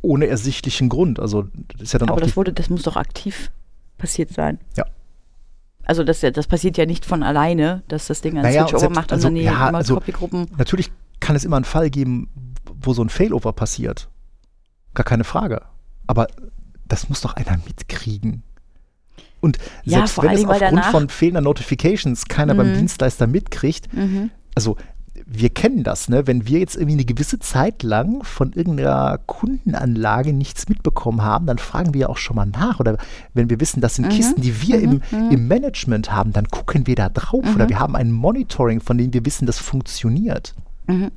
B: ohne ersichtlichen Grund. Also das ist ja dann
A: Aber
B: auch
A: das wurde, das muss doch aktiv passiert sein.
B: Ja.
A: Also das, das passiert ja nicht von alleine, dass das Ding ein
B: Naja,
A: Switchover
B: selbst-
A: macht
B: also,
A: und dann die
B: ja, also-
A: Copygruppen.
B: natürlich kann es immer einen Fall geben, wo so ein Failover passiert. Gar keine Frage. Aber das muss doch einer mitkriegen. Und
A: Ja,
B: selbst wenn es aufgrund von fehlender Notifications keiner beim
A: Mhm.
B: Dienstleister mitkriegt,
A: Mhm.
B: also wir kennen das, ne? Wenn wir jetzt irgendwie eine gewisse Zeit lang von irgendeiner Kundenanlage nichts mitbekommen haben, dann fragen wir ja auch schon mal nach. Oder wenn wir wissen, das sind
A: Mhm.
B: Kisten, die wir
A: Mhm.
B: im, im Management haben, dann gucken wir da drauf.
A: Mhm.
B: Oder wir haben ein Monitoring, von dem wir wissen, das funktioniert.
A: Mhm.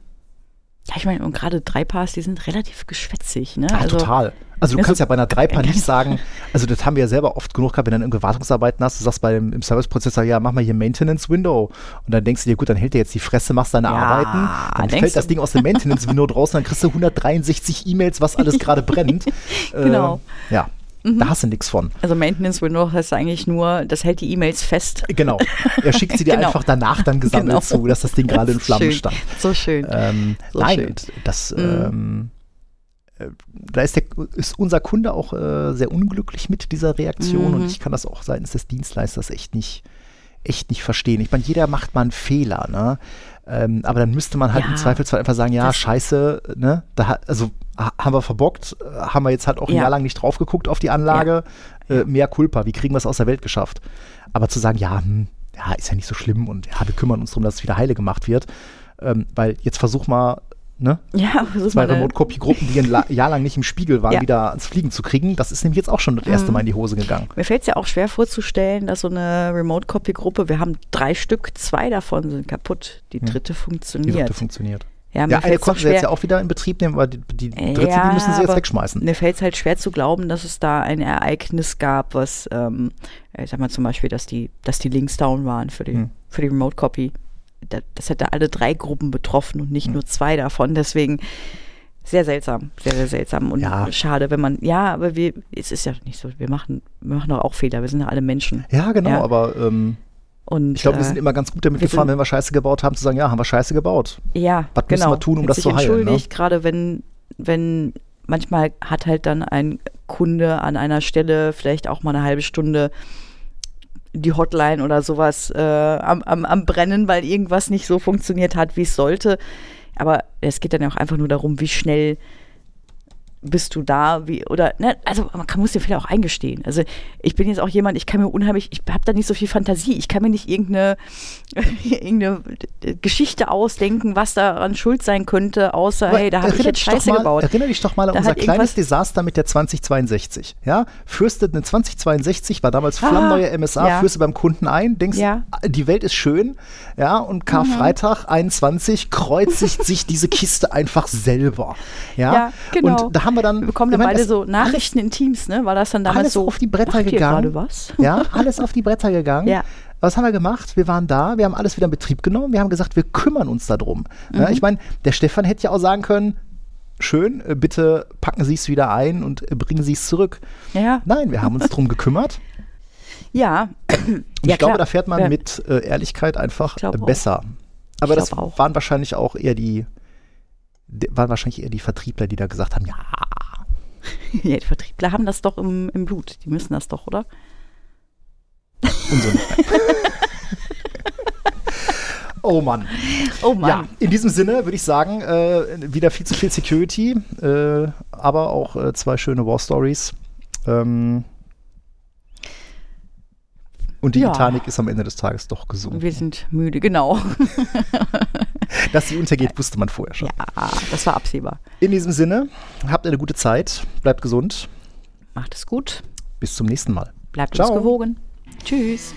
A: Ja, ich meine, und gerade Dreipaars, die sind relativ geschwätzig, ne?
B: Ja,
A: also,
B: total. Also du kannst
A: so-
B: ja bei einer Dreipaar nicht sagen, also das haben wir ja selber oft genug gehabt, wenn du dann irgendwelche Wartungsarbeiten hast, du sagst bei dem im Service-Prozessor, ja, mach mal hier Maintenance-Window. Und dann denkst du dir, gut, dann hält der jetzt die Fresse, machst deine
A: Ja,
B: Arbeiten, dann fällt das
A: du.
B: Ding aus dem Maintenance-Window draußen, dann kriegst du 163 E-Mails, was alles gerade brennt.
A: Genau.
B: Äh, ja, da hast du nichts von.
A: Also Maintenance Window heißt eigentlich nur, das hält die E-Mails fest.
B: Genau. Er schickt sie dir
A: Genau.
B: einfach danach dann gesammelt
A: Genau.
B: zu, dass das Ding gerade in Flammen
A: Schön.
B: stand.
A: So schön.
B: Ähm,
A: So
B: nein,
A: schön.
B: das,
A: Mhm.
B: ähm, äh, da ist, der, ist unser Kunde auch äh, sehr unglücklich mit dieser Reaktion
A: Mhm.
B: und ich kann das auch seitens des Dienstleisters echt nicht, echt nicht verstehen. Ich meine, jeder macht mal einen Fehler, ne? Ähm, aber dann müsste man halt
A: Ja,
B: im Zweifelsfall einfach sagen, ja, scheiße, ne? Da, hat- also haben wir verbockt, äh, haben wir jetzt halt auch ein
A: Ja.
B: Jahr lang nicht drauf geguckt auf die Anlage, äh, mehr Culpa, wie kriegen wir es aus der Welt geschafft? Aber zu sagen, ja, hm, ja, ist ja nicht so schlimm und ja, wir kümmern uns darum, dass es wieder heile gemacht wird, ähm, weil jetzt versuch mal, ne,
A: ja,
B: zwei Remote-Copy-Gruppen, die ein La Jahr lang nicht im Spiegel waren,
A: Ja.
B: wieder ans Fliegen zu kriegen. Das ist nämlich jetzt auch schon das erste
A: Mhm.
B: Mal in die Hose gegangen.
A: Mir fällt es ja auch schwer vorzustellen, dass so eine Remote-Copy-Gruppe, wir haben drei Stück, zwei davon sind kaputt, die
B: Hm.
A: dritte
B: Die
A: funktioniert.
B: dritte funktioniert.
A: Ja,
B: Ja, eine konnten sie jetzt ja auch wieder in Betrieb nehmen, aber die, die dritte,
A: Ja,
B: die müssen sie jetzt wegschmeißen.
A: Mir fällt es halt schwer zu glauben, dass es da ein Ereignis gab, was, ähm, ich sag mal zum Beispiel, dass die, dass die Links down waren für die,
B: Hm.
A: für die Remote Copy. Da, das hätte alle drei Gruppen betroffen und
B: Hm.
A: nicht nur zwei davon. Deswegen sehr seltsam, sehr, sehr seltsam und
B: Ja.
A: schade, wenn man, ja, aber wir, es ist ja nicht so, wir machen, wir machen doch auch Fehler, wir sind ja alle Menschen.
B: Ja, genau,
A: Ja.
B: aber ähm,
A: Und,
B: ich glaube, wir
A: äh,
B: sind immer ganz gut damit gefahren, wenn wir Scheiße gebaut haben, zu sagen, ja, haben wir Scheiße gebaut.
A: Ja,
B: Was müssen
A: genau.
B: wir tun, um
A: Wird
B: das zu heilen, ne?
A: entschuldigt, gerade wenn, wenn manchmal hat halt dann ein Kunde an einer Stelle vielleicht auch mal eine halbe Stunde die Hotline oder sowas äh, am, am, am Brennen, weil irgendwas nicht so funktioniert hat, wie es sollte. Aber es geht dann ja auch einfach nur darum, wie schnell bist du da, wie, oder, ne, also man kann, muss den Fehler auch eingestehen. Also ich bin jetzt auch jemand, ich kann mir unheimlich, ich habe da nicht so viel Fantasie, ich kann mir nicht irgendeine, irgendeine Geschichte ausdenken, was daran schuld sein könnte, außer,
B: Aber
A: hey, da habe ich jetzt Scheiße
B: mal,
A: gebaut.
B: Erinnere dich doch mal an
A: Da
B: unser kleines Desaster mit der 2062. Ja, führst du eine 2062, war damals
A: Ah,
B: flammneue MSA,
A: ja.
B: führst du beim Kunden ein, denkst,
A: Ja. Mhm.
B: die Welt ist schön, ja, und Karfreitag 21 kreuzigt sich diese Kiste einfach selber. Ja,
A: Ja, genau.
B: Und da haben wir dann.
A: Wir bekommen
B: ich
A: dann
B: meine,
A: beide so Nachrichten in Teams, ne? War das dann damals
B: alles
A: so
B: auf die Bretter gegangen.
A: was?
B: Ja, alles auf die Bretter gegangen.
A: Ja.
B: Was haben wir gemacht? Wir waren da, wir haben alles wieder in Betrieb genommen, wir haben gesagt, wir kümmern uns darum.
A: Mhm.
B: Ja, ich meine, der Stefan hätte ja auch sagen können, schön, äh, bitte packen Sie es wieder ein und äh, bringen Sie es zurück.
A: Ja,
B: Nein, wir haben uns darum gekümmert.
A: ja.
B: Und
A: ja,
B: ich glaube,
A: klar.
B: da fährt man
A: Ja.
B: mit äh, Ehrlichkeit einfach
A: Ich
B: äh,
A: auch.
B: besser. Aber das waren wahrscheinlich auch eher die, waren wahrscheinlich eher die Vertriebler, die da gesagt haben, ja.
A: ja, die Vertriebler haben das doch im, im Blut. Die müssen das doch, oder?
B: So Oh Mann.
A: Oh Mann.
B: Ja, in diesem Sinne würde ich sagen, äh, wieder viel zu viel Security, äh, aber auch äh, zwei schöne War Stories. Ähm, und die
A: Ja.
B: Titanic ist am Ende des Tages doch gesunken.
A: Wir sind müde, genau.
B: Dass sie untergeht, wusste man vorher schon.
A: Ja, das war absehbar.
B: In diesem Sinne, habt eine gute Zeit, bleibt gesund,
A: Macht es gut.
B: bis zum nächsten Mal.
A: Bleibt
B: Ciao.
A: uns gewogen. Tschüss.